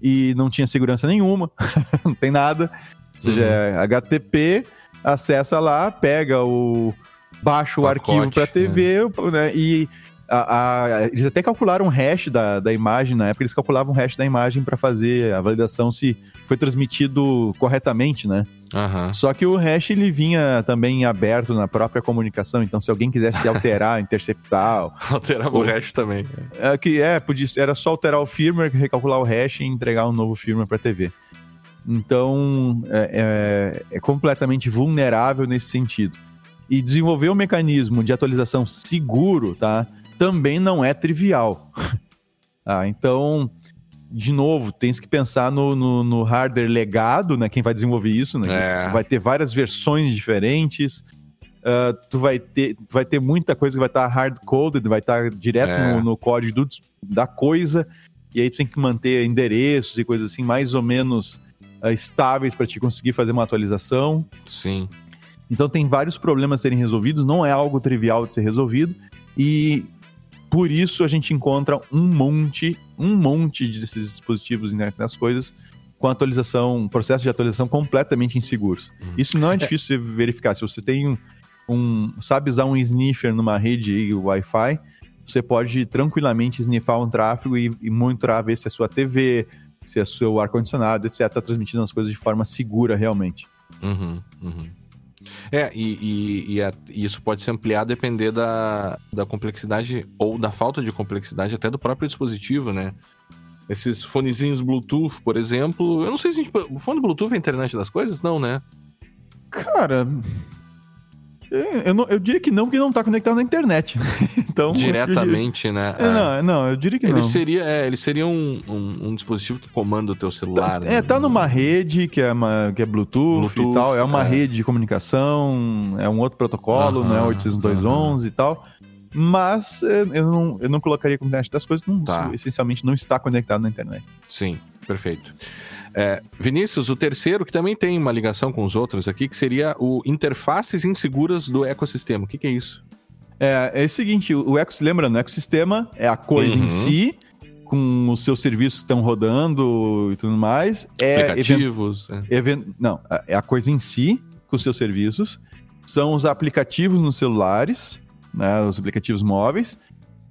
S3: e não tinha segurança nenhuma, [laughs] não tem nada. Ou seja, uhum. é HTTP, acessa lá, pega o. baixa o Pacote, arquivo para TV, é. né? E a, a, eles até calcularam o hash da, da imagem, na época eles calculavam o hash da imagem para fazer a validação se foi transmitido corretamente, né? Uhum. Só que o hash ele vinha também aberto na própria comunicação, então se alguém quisesse [laughs] alterar, interceptar.
S1: Alterava ou, o hash também.
S3: É, que é, podia, era só alterar o firmware, recalcular o hash e entregar um novo firmware para a TV. Então é, é, é completamente vulnerável nesse sentido. E desenvolver um mecanismo de atualização seguro, tá? também não é trivial. [laughs] ah, então, de novo, tens que pensar no, no, no, hardware legado, né? Quem vai desenvolver isso, né? É. Vai ter várias versões diferentes. Uh, tu vai ter, vai ter muita coisa que vai estar tá hard-coded, vai estar tá direto é. no, no, código do, da coisa, e aí tu tem que manter endereços e coisas assim mais ou menos uh, estáveis para te conseguir fazer uma atualização.
S1: Sim.
S3: Então tem vários problemas a serem resolvidos, não é algo trivial de ser resolvido, e por isso a gente encontra um monte, um monte desses dispositivos internet das coisas com atualização, processo de atualização completamente inseguros. Uhum. Isso não é, é. difícil é. de verificar. Se você tem um, um, sabe usar um sniffer numa rede Wi-Fi, você pode tranquilamente snifar um tráfego e, e monitorar ver se a sua TV, se é seu ar-condicionado, etc., está transmitindo as coisas de forma segura realmente.
S1: Uhum, uhum. É, e, e, e, a, e, isso pode ser ampliado depender da, da complexidade ou da falta de complexidade até do próprio dispositivo, né? Esses fonezinhos Bluetooth, por exemplo. Eu não sei se a gente. O fone Bluetooth é a internet das coisas? Não, né?
S3: Cara, eu, não, eu diria que não, porque não está conectado na internet. [laughs] então,
S1: Diretamente, né?
S3: É, não, é. não, eu diria que
S1: ele
S3: não.
S1: Seria, é, ele seria um, um, um, dispositivo que comanda o teu celular.
S3: Tá, né? É, tá numa rede que é, uma, que é Bluetooth, Bluetooth e tal. É uma é. rede de comunicação, é um outro protocolo, né? 802.11 e tal. Mas é, eu não, eu não colocaria como internet das coisas, não, tá. essencialmente não está conectado na internet.
S1: Sim, perfeito. É, Vinícius, o terceiro, que também tem uma ligação com os outros aqui, que seria o interfaces inseguras do ecossistema. O que, que é isso?
S3: É, é o seguinte, o ecossistema, lembrando, o ecossistema é a coisa uhum. em si, com os seus serviços que estão rodando e tudo mais.
S1: É Aplicativos.
S3: Event, é. event, não, é a coisa em si, com os seus serviços. São os aplicativos nos celulares, né, os aplicativos móveis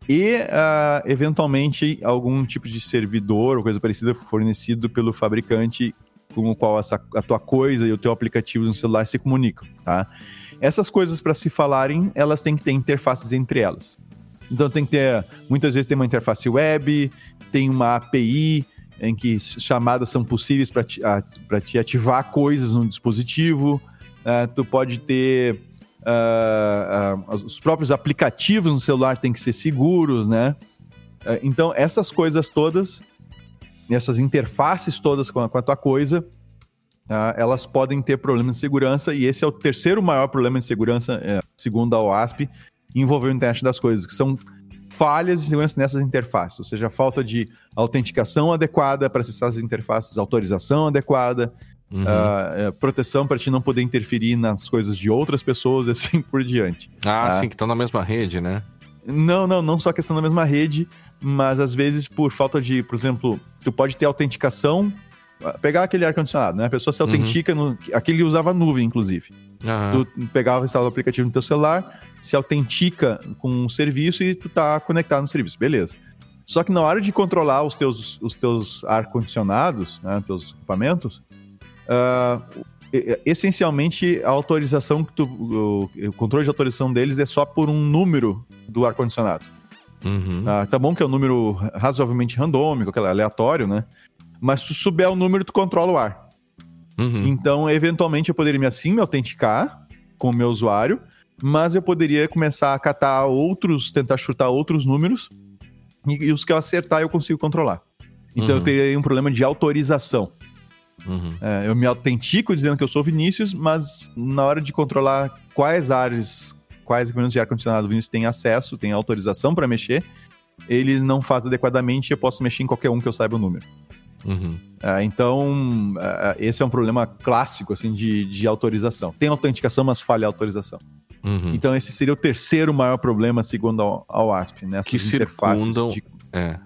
S3: e uh, eventualmente algum tipo de servidor ou coisa parecida fornecido pelo fabricante com o qual essa, a tua coisa e o teu aplicativo no celular se comunicam, tá? Essas coisas para se falarem, elas têm que ter interfaces entre elas. Então tem que ter, muitas vezes tem uma interface web, tem uma API em que chamadas são possíveis para te, te ativar coisas no dispositivo. Uh, tu pode ter Uh, uh, os próprios aplicativos no celular têm que ser seguros, né? Uh, então, essas coisas todas, essas interfaces todas com a, com a tua coisa, elas podem ter problemas de segurança, e esse é o terceiro maior problema de segurança, é, segundo a OASP, envolvendo a internet das coisas, que são falhas de segurança nessas interfaces, ou seja, falta de autenticação adequada para acessar as interfaces, autorização adequada, Uhum. Uh, proteção para te não poder interferir nas coisas de outras pessoas e [laughs] assim por diante.
S1: Ah, uh, sim, que estão na mesma rede, né?
S3: Não, não, não só a questão da mesma rede, mas às vezes por falta de, por exemplo, tu pode ter autenticação pegar aquele ar-condicionado, né? A pessoa se uhum. autentica uhum. no. Aquele usava nuvem, inclusive. Uhum. Tu pegava, instalava o aplicativo no teu celular, se autentica com um serviço e tu tá conectado no serviço. Beleza. Só que na hora de controlar os teus, os teus ar-condicionados, né, teus equipamentos, uh, essencialmente a autorização que tu, o, controle de autorização deles é só por um número do ar-condicionado. Uhum. Uh, tá bom que é um número razoavelmente randômico, aleatório, né? Mas se tu souber o número, tu controla o ar. Uhum. Então, eventualmente, eu poderia me assim me autenticar com o meu usuário, mas eu poderia começar a catar outros, tentar chutar outros números, e, e os que eu acertar eu consigo controlar. Então uhum. eu teria um problema de autorização. Uhum. É, eu me autentico dizendo que eu sou Vinícius, mas na hora de controlar quais áreas, quais equipamentos de ar-condicionado o Vinícius tem acesso, tem autorização para mexer, ele não faz adequadamente e eu posso mexer em qualquer um que eu saiba o número. Uhum. É, então, é, esse é um problema clássico assim, de, de autorização. Tem autenticação, mas falha a autorização. Uhum. Então, esse seria o terceiro maior problema, segundo ao, ao ASP, nessas
S1: que circundam, de... é,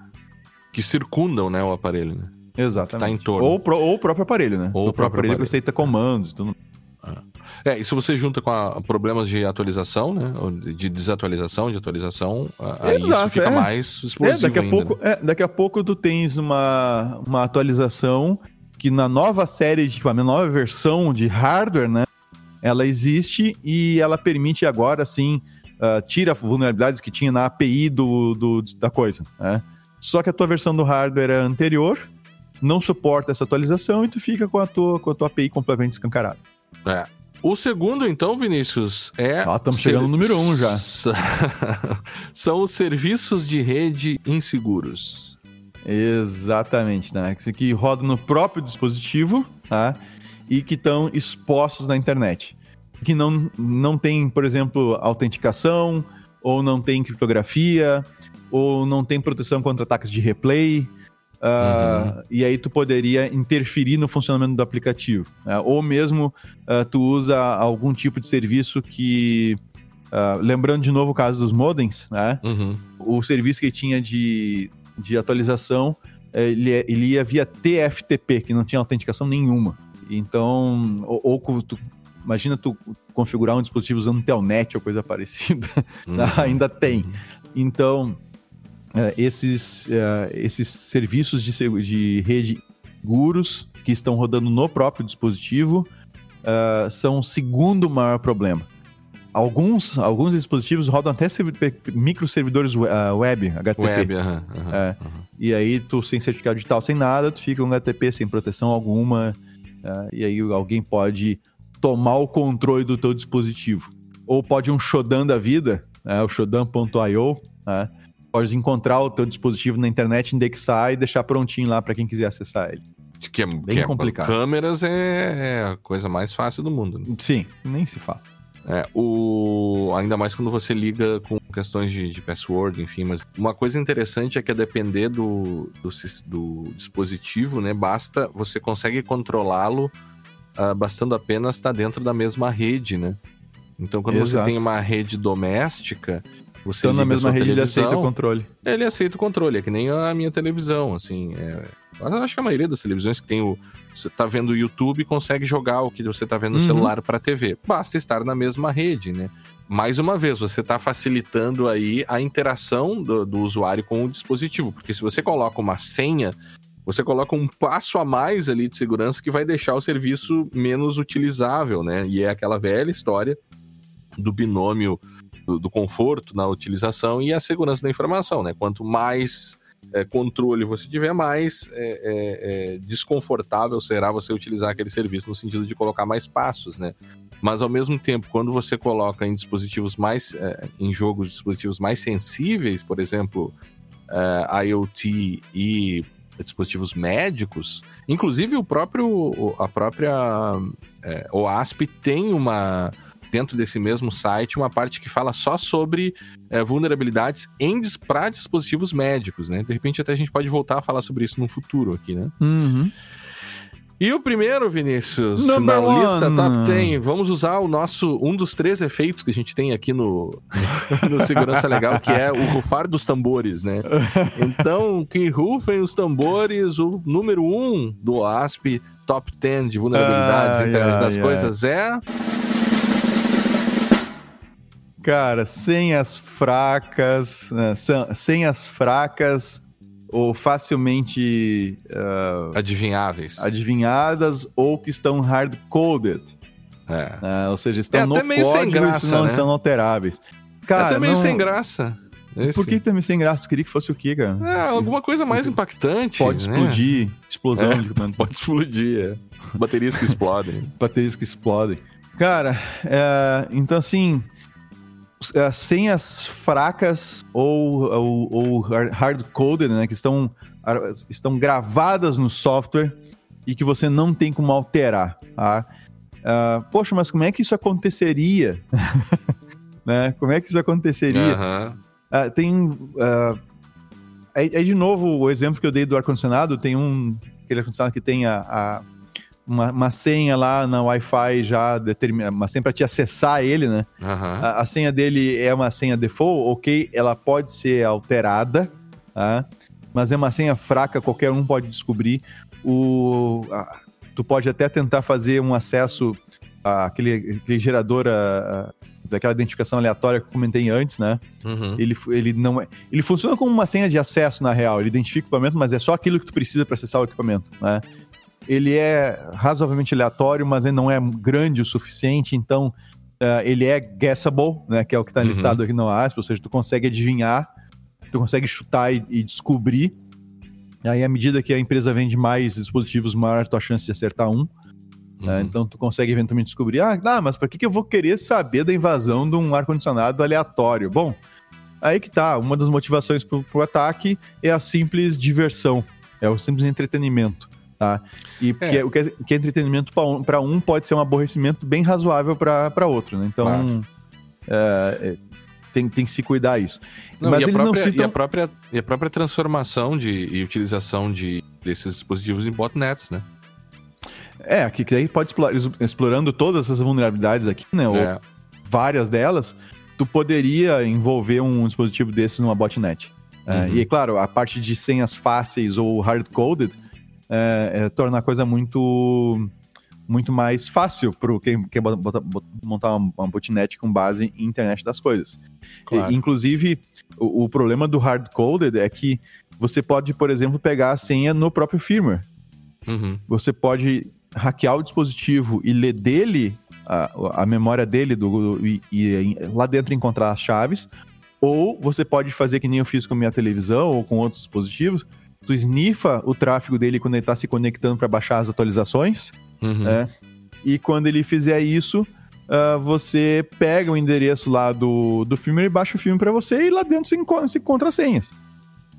S1: que circundam né, o aparelho, né?
S3: Exatamente.
S1: Que tá em torno.
S3: Ou, pro, ou o próprio aparelho, né? Ou o próprio aparelho, aparelho. aceita comandos e tudo.
S1: É, e se você junta com a, problemas de atualização, né? De desatualização, de atualização, aí Exato, isso fica é. mais explosivo
S3: é, daqui a
S1: ainda,
S3: pouco, né? é, daqui a pouco tu tens uma, uma atualização que na nova série de equipamento, nova versão de hardware, né? Ela existe e ela permite agora, sim, uh, tira vulnerabilidades que tinha na API do, do, da coisa, né? Só que a tua versão do hardware é anterior, não suporta essa atualização e tu fica com a tua, com a tua API completamente escancarada.
S1: É. O segundo, então, Vinícius, é.
S3: Ah, estamos chegando no número um já. [laughs]
S1: São os serviços de rede inseguros.
S3: Exatamente, né? Que rodam no próprio dispositivo, tá? E que estão expostos na internet. Que não, não tem, por exemplo, autenticação, ou não tem criptografia, ou não tem proteção contra ataques de replay, Uh, uhum. E aí tu poderia interferir no funcionamento do aplicativo. Né? Ou mesmo uh, tu usa algum tipo de serviço que. Uh, lembrando de novo o caso dos modems, né? Uhum. O serviço que tinha de, de atualização, ele, ele ia via TFTP, que não tinha autenticação nenhuma. Então, ou, ou tu, imagina tu configurar um dispositivo usando Telnet ou coisa parecida. [laughs] Uhum. Ainda tem. Uhum. Então, uh, esses, uh, esses serviços de, de rede seguros que estão rodando no próprio dispositivo uh, são o segundo maior problema. Alguns, alguns dispositivos rodam até microservidores web, HTTP.
S1: Web, uh uh
S3: é. E aí, tu sem certificado digital, sem nada, tu fica com HTTP sem proteção alguma. e aí, alguém pode tomar o controle do teu dispositivo. Ou pode um Shodan da vida, né, o shodan.io, né, pode encontrar o teu dispositivo na internet, indexar e deixar prontinho lá para quem quiser acessar ele.
S1: Que é bem que é, complicado. câmeras é, é, a coisa mais fácil do mundo. Né?
S3: Sim, nem se fala.
S1: É, o... Ainda mais quando você liga com questões de, de password, enfim. Mas uma coisa interessante é que a depender do, do, do dispositivo, né? Basta, você consegue controlá-lo uh, bastando apenas estar dentro da mesma rede, né? Então, quando Exato. você tem uma rede doméstica, você
S3: então, na mesma rede ele aceita o controle.
S1: Ele aceita o controle, é que nem a minha televisão, assim. É... acho que a maioria das televisões que tem o. Você tá vendo o YouTube consegue jogar o que você tá vendo no uhum. celular para TV. Basta estar na mesma rede, né? Mais uma vez, você está facilitando aí a interação do, do usuário com o dispositivo. Porque se você coloca uma senha você coloca um passo a mais ali de segurança que vai deixar o serviço menos utilizável, né? E é aquela velha história do binômio do, do conforto na utilização e a segurança da informação, né? Quanto mais é, controle você tiver, mais é, é, é, desconfortável será você utilizar aquele serviço no sentido de colocar mais passos, né? Mas ao mesmo tempo, quando você coloca em dispositivos mais, é, em jogos dispositivos mais sensíveis, por exemplo, é, IoT e dispositivos médicos, inclusive o próprio, a própria OASP tem uma dentro desse mesmo site uma parte que fala só sobre é, vulnerabilidades para dispositivos médicos, né? De repente até a gente pode voltar a falar sobre isso no futuro aqui, né?
S3: Uhum.
S1: E o primeiro, Vinícius,
S3: Number
S1: na
S3: one.
S1: lista top 10, vamos usar o nosso um dos três efeitos que a gente tem aqui no, [laughs] no Segurança Legal, que é o rufar dos tambores, né? Então, que rufem os tambores, o número um do OASP Top 10 de vulnerabilidades
S3: Ai,
S1: na internet
S3: ai,
S1: das
S3: ai.
S1: coisas é...
S3: Cara, senhas fracas, né, san- senhas fracas ou facilmente ah,
S1: Adivinháveis.
S3: adivinhadas ou que estão hard-coded,
S1: É.
S3: né, ou seja, estão
S1: É
S3: no
S1: meio sem
S3: código
S1: graça,
S3: não
S1: né?
S3: são alteráveis.
S1: é
S3: Cara,
S1: até meio
S3: não-
S1: sem graça. esse.
S3: Por que meio sem graça? Tu queria que fosse o quê, cara?
S1: É,
S3: Se-
S1: alguma coisa mais impactante.
S3: Pode
S1: né?
S3: explodir, explosão
S1: É,
S3: de equipamento.
S1: Pode explodir, é. Baterias que explodem. [laughs]
S3: baterias que explodem. Cara, é, então assim, é, senhas fracas ou, ou, ou hard-coded, né, que estão, estão gravadas no software e que você não tem como alterar, tá? Ah, poxa, mas como é que isso aconteceria? [laughs] né? Como é que isso aconteceria? Ah, tem. aí, aí, de novo, o exemplo que eu dei do ar-condicionado, tem um. Aquele ar-condicionado que tem a, a- uma, uma senha lá na Wi-Fi já determinada, uma senha para te acessar ele, né?
S1: Aham.
S3: A, a senha dele é uma senha default, ok, ela pode ser alterada, tá? mas é uma senha fraca, qualquer um pode descobrir. O, a- tu pode até tentar fazer um acesso àquele, àquele gerador, a- daquela identificação aleatória que eu comentei antes, né?
S1: Uhum.
S3: Ele, ele não é. Ele funciona como uma senha de acesso, na real. Ele identifica o equipamento, mas é só aquilo que tu precisa para acessar o equipamento, né? Ele é razoavelmente aleatório, mas ele não é grande o suficiente, então eh, ele é guessable, né? Que é o que está
S1: Uhum.
S3: listado aqui no ASP, ou seja, tu consegue adivinhar, tu consegue chutar e, e descobrir. Aí, à medida que a empresa vende mais dispositivos, maior a tua chance de acertar um. né?
S1: Uhum.
S3: Então tu consegue eventualmente descobrir, ah, ah, mas para que, que eu vou querer saber da invasão de um ar-condicionado aleatório? Bom, aí que tá, uma das motivações pro, pro ataque é a simples diversão, é o simples entretenimento, tá? E porque
S1: É.
S3: o, que é, que é entretenimento para um, pode ser um aborrecimento bem razoável para outro, né? Então,
S1: Claro.
S3: é, é, tem, tem que se cuidar isso.
S1: Não,
S3: mas
S1: e, a
S3: eles não
S1: própria, e,
S3: citam...
S1: a própria, e a própria transformação de, e utilização de, desses dispositivos em botnets, né?
S3: É, que, que aí pode explorar, explorando todas essas vulnerabilidades aqui, né? Ou
S1: É.
S3: várias delas, tu poderia envolver um dispositivo desses numa botnet. É,
S1: Uhum.
S3: e, claro, a parte de senhas fáceis ou hard-coded é, é, torna a coisa muito muito mais fácil para quem quer montar uma, uma botnet com base em internet das coisas.
S1: Claro.
S3: E, inclusive, o, o problema do hard-coded é que você pode, por exemplo, pegar a senha no próprio firmware
S1: Uhum.
S3: você pode hackear o dispositivo e ler dele, a, a memória dele, do, e, e lá dentro encontrar as chaves, ou você pode fazer que nem eu fiz com a minha televisão ou com outros dispositivos, tu sniffa o tráfego dele quando ele está se conectando para baixar as atualizações,
S1: Uhum.
S3: É. e quando ele fizer isso, ah, você pega o endereço lá do, do firmware e baixa o filme para você e lá dentro você encontra, você encontra as senhas,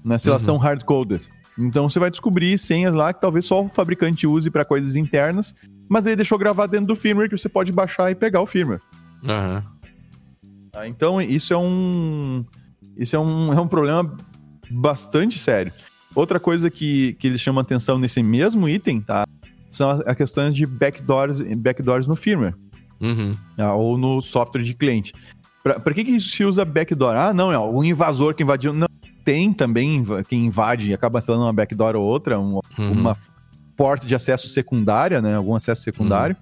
S3: né, se elas
S1: Uhum.
S3: estão hard-coded. Então você vai descobrir senhas lá que talvez só o fabricante use para coisas internas, mas ele deixou gravado dentro do firmware que você pode baixar e pegar o firmware.
S1: Aham.
S3: tá? Então isso é um isso é um, é um problema bastante sério. Outra coisa que, que eles chamam atenção nesse mesmo item, tá? São a, questão de backdoors, backdoors no firmware
S1: Uhum.
S3: ah, ou no software de cliente. Pra, pra que, que se usa backdoor? Ah, não, é algum invasor que invadiu. Não, tem também quem invade e acaba instalando uma backdoor ou outra, um,
S1: Uhum.
S3: uma porta de acesso secundária, né? Algum acesso secundário.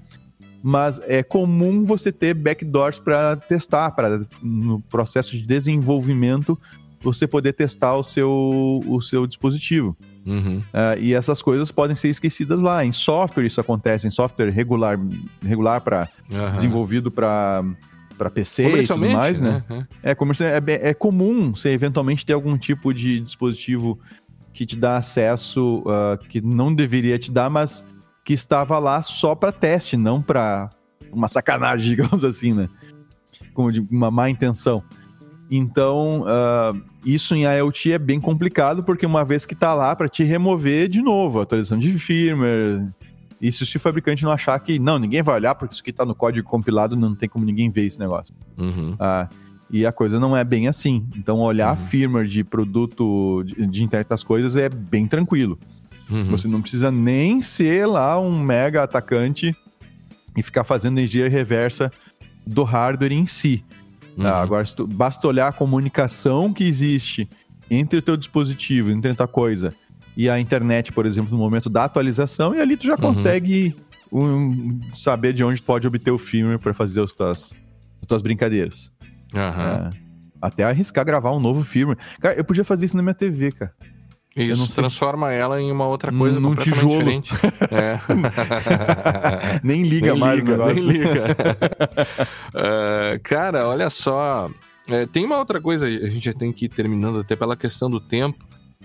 S3: Mas é comum você ter backdoors para testar, para no processo de desenvolvimento você poder testar o seu, o seu dispositivo.
S1: Uhum.
S3: Ah, e essas coisas podem ser esquecidas lá. Em software isso acontece, em software regular, regular para
S1: Aham.
S3: desenvolvido para para PC e tudo mais, né?
S1: né?
S3: É, comercial, é, bem- é comum você eventualmente ter algum tipo de dispositivo que te dá acesso ah, que não deveria te dar, mas que estava lá só para teste, não para uma sacanagem, [laughs] digamos assim, né? Como de uma má intenção. Então, ah, isso em IoT é bem complicado, porque uma vez que tá lá para te remover de novo, atualização de firmware. Isso se o fabricante não achar que, não, ninguém vai olhar, porque isso aqui tá no código compilado, não tem como ninguém ver esse negócio.
S1: Uhum.
S3: Ah, e a coisa não é bem assim. Então, olhar
S1: Uhum.
S3: firmware de produto de, de internet das coisas é bem tranquilo. Uhum. Você não precisa nem ser lá um mega atacante e ficar fazendo energia reversa do hardware em si. Uhum. Ah, agora, tu, basta olhar a comunicação que existe entre o teu dispositivo, entre a coisa e a internet, por exemplo, no momento da atualização, e ali tu já uhum. consegue um, saber de onde tu pode obter o firmware para fazer as tuas, as tuas brincadeiras.
S1: É,
S3: até arriscar gravar um novo firmware. Cara, eu podia fazer isso na minha TV, cara.
S1: Isso, transforma ela em uma outra coisa Num completamente tijolo. diferente. [laughs] É.
S3: nem liga nem mais liga,
S1: Nem liga. uh, [laughs] cara, olha só. É, tem uma outra coisa, a gente já tem que ir terminando até pela questão do tempo,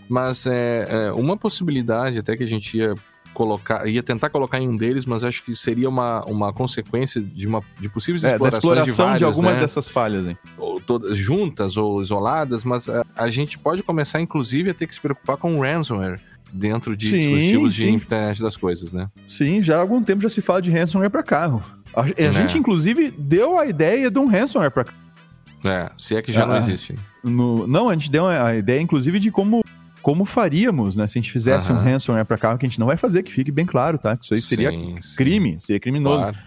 S1: mas é, é uma possibilidade até que a gente ia colocar, ia tentar colocar em um deles, mas acho que seria uma, uma consequência de, uma, de possíveis é, explorações exploração de, vários,
S3: de algumas
S1: né?
S3: dessas falhas, hein?
S1: Ou todas juntas ou isoladas, mas a, a, gente pode começar, inclusive, a ter que se preocupar com ransomware dentro de sim, dispositivos sim. de internet das coisas, né?
S3: Sim, já há algum tempo já se fala de ransomware para carro. A, a é. gente, inclusive, deu a ideia de um ransomware para
S1: É, se é que já ah, não existe.
S3: No, não, a gente deu a ideia, inclusive, de como como faríamos, né? Se a gente fizesse uhum. um ransomware para carro, que a gente não vai fazer, que fique bem claro, tá? Isso aí seria sim, crime, sim. seria criminoso. Claro.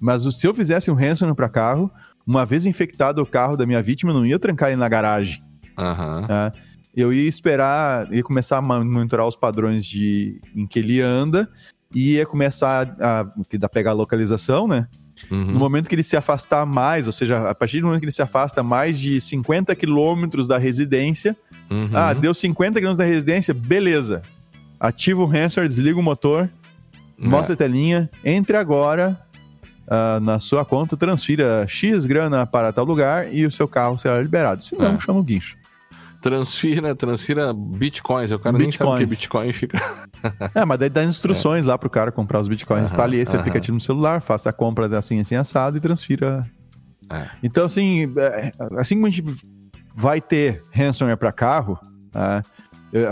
S3: Mas se eu fizesse um ransomware para carro, uma vez infectado o carro da minha vítima, eu não ia trancar ele na garagem.
S1: Uhum. Tá?
S3: Eu ia esperar, ia começar a monitorar os padrões de em que ele anda e ia começar a, a pegar a localização, né? Uhum. No momento que ele se afastar mais, ou seja, a partir do momento que ele se afasta mais de 50 quilômetros da residência, uhum. ah, deu 50 quilômetros da residência, beleza. Ativa o ransomware, desliga o motor, é. mostra a telinha, entre agora uh, na sua conta, transfira X grana para tal lugar e o seu carro será liberado. Se não, é. chama o guincho.
S1: Transfira, transfira bitcoins. O cara bitcoins. nem sabe o que Bitcoin fica. [laughs]
S3: é, mas daí dá instruções é. lá pro cara comprar os bitcoins. Uhum, ali esse uhum. aplicativo no celular, faça a compra assim, assim, assado e transfira. É. Então, assim, é, assim como a gente vai ter ransomware para carro, né?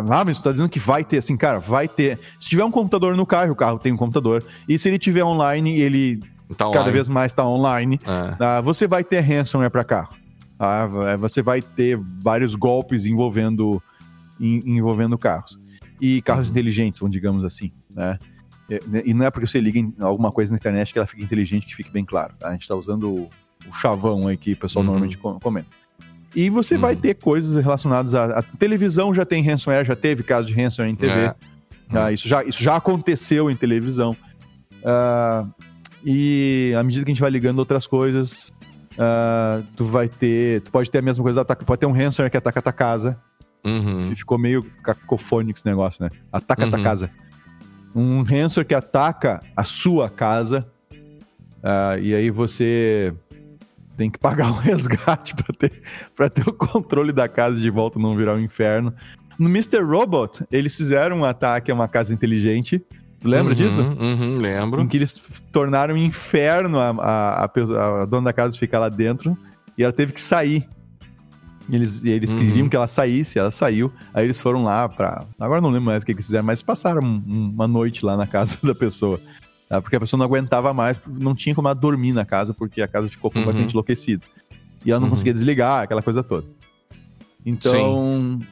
S3: Ah, mas você tá dizendo que vai ter, assim, cara, vai ter. Se tiver um computador no carro, o carro tem um computador. E se ele tiver online, ele tá cada vez mais está online, é. uh, você vai ter ransomware para carro. Uh, você vai ter vários golpes envolvendo, envolvendo carros. E carros uhum. inteligentes, digamos assim, né? E não é porque você liga em alguma coisa na internet que ela fica inteligente, que fique bem claro. Tá? A gente está usando o, o, chavão aí que o pessoal uhum. normalmente comenta. E você uhum. vai ter coisas relacionadas à, à, televisão, já tem ransomware, já teve caso de ransomware em TV. É. Uh, isso, já, isso já aconteceu em televisão. Uh, e à medida que a gente vai ligando outras coisas, uh, tu vai ter. Tu pode ter a mesma coisa, pode ter um ransomware que ataca a tua casa.
S1: Uhum.
S3: Ficou meio cacofônico esse negócio, né? Ataca uhum. a tua uhum. casa. Um ransomware que ataca a sua casa. e aí você tem que pagar um [laughs] resgate para ter, pra ter o controle da casa de volta não virar um inferno. No Mr. Robot, eles fizeram um ataque a uma casa inteligente. Tu lembra
S1: uhum,
S3: disso?
S1: Uhum, lembro.
S3: Em que eles tornaram um inferno a, a, a, a, dona da casa ficar lá dentro e ela teve que sair. Eles, eles uhum. queriam que ela saísse, ela saiu. Aí eles foram lá pra. Agora não lembro mais o que eles fizeram, mas passaram uma noite lá na casa [laughs] da pessoa. Tá? Porque a pessoa não aguentava mais, não tinha como ela dormir na casa, porque a casa ficou completamente uhum. enlouquecida. E ela não uhum. conseguia desligar, aquela coisa toda. Então, Sim.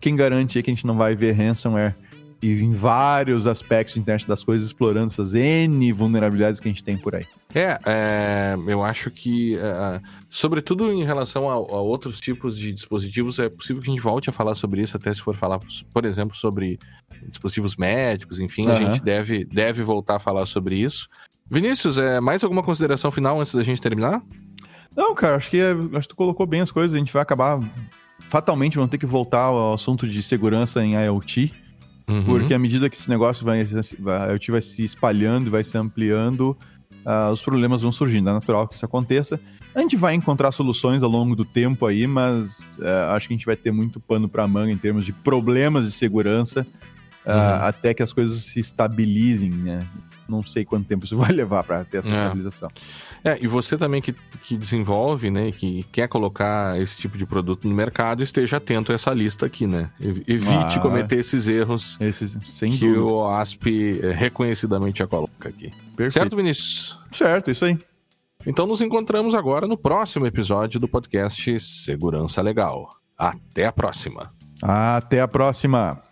S3: quem garante que a gente não vai ver ransomware e em vários aspectos da internet das coisas explorando essas N vulnerabilidades que a gente tem por aí?
S1: É, é eu acho que, é, sobretudo em relação a, a, outros tipos de dispositivos, é possível que a gente volte a falar sobre isso, até se for falar, por exemplo, sobre dispositivos médicos, enfim, uhum. a gente deve, deve voltar a falar sobre isso. Vinícius, é, mais alguma consideração final antes da gente terminar?
S3: Não, cara, acho que, é, acho que tu colocou bem as coisas. A gente vai acabar. Fatalmente vamos ter que voltar ao assunto de segurança em IoT. Uhum. Porque à medida que esse negócio vai, a IoT vai se espalhando e vai se ampliando, uh, os problemas vão surgindo. É natural que isso aconteça. A gente vai encontrar soluções ao longo do tempo aí, mas uh, acho que a gente vai ter muito pano para manga em termos de problemas de segurança uhum. uh, até que as coisas se estabilizem, né? Não sei quanto tempo isso [laughs] vai levar para ter essa é. estabilização.
S1: É, e você também que, que desenvolve, né, que quer colocar esse tipo de produto no mercado, esteja atento a essa lista aqui, né? Evite ah, cometer esses erros
S3: esses,
S1: que
S3: dúvida.
S1: o ASP eh, reconhecidamente já coloca aqui. Perfeito. Certo, Vinícius?
S3: Certo, isso aí.
S1: Então nos encontramos agora no próximo episódio do podcast Segurança Legal. Até a próxima.
S3: Até a próxima.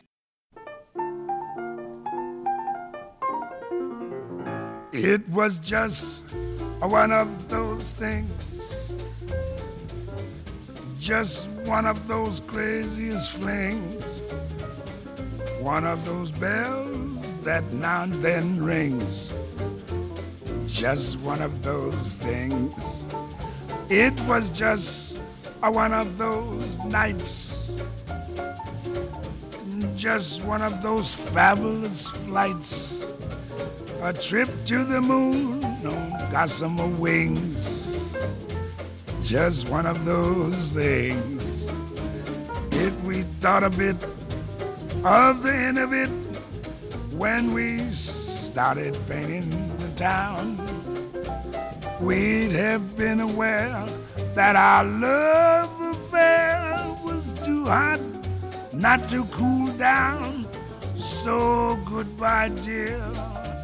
S4: It was just one of those things, just one of those craziest flings, one of those bells that now and then rings, just one of those things. It was just one of those nights, just one of those fabulous flights a trip to the moon on gossamer wings. Just one of those things. If we thought a bit of the end of it when we started painting the town, we'd have been aware that our love affair was too hot not to cool down. So goodbye, dear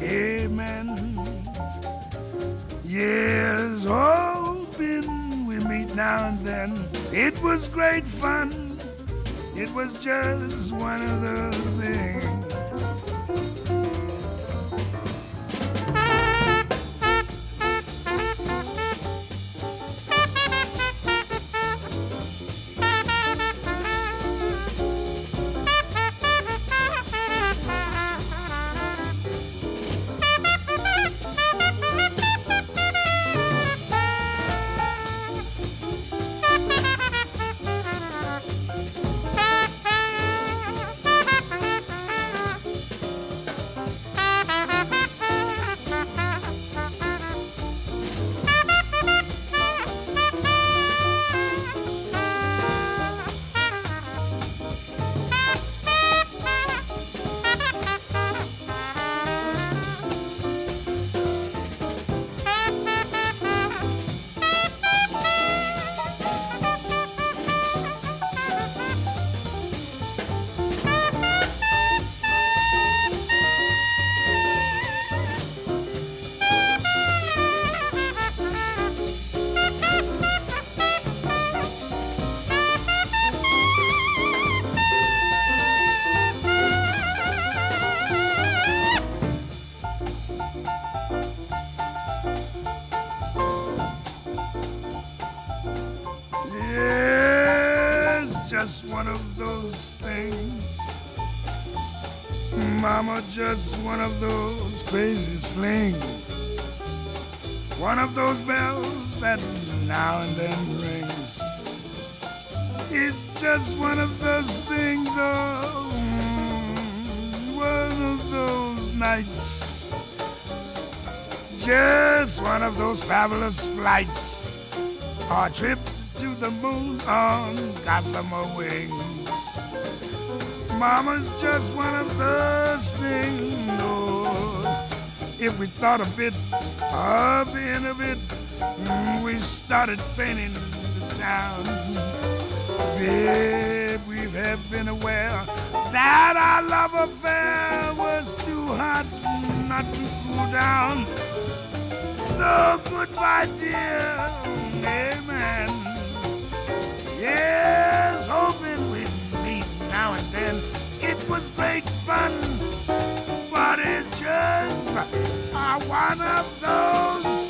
S4: Amen. Yes, hoping we meet now and then. It was great fun. It was just one of those things. Our trip to the moon on gossamer wings. Mama's just one of those things. Oh, if we thought a bit of the end of it, we started painting the town. Babe, we have been aware that our love affair was too hot not to cool down. So goodbye, dear. Amen. Yes, hoping we meet now and then. It was great fun, but it's just uh, one of those.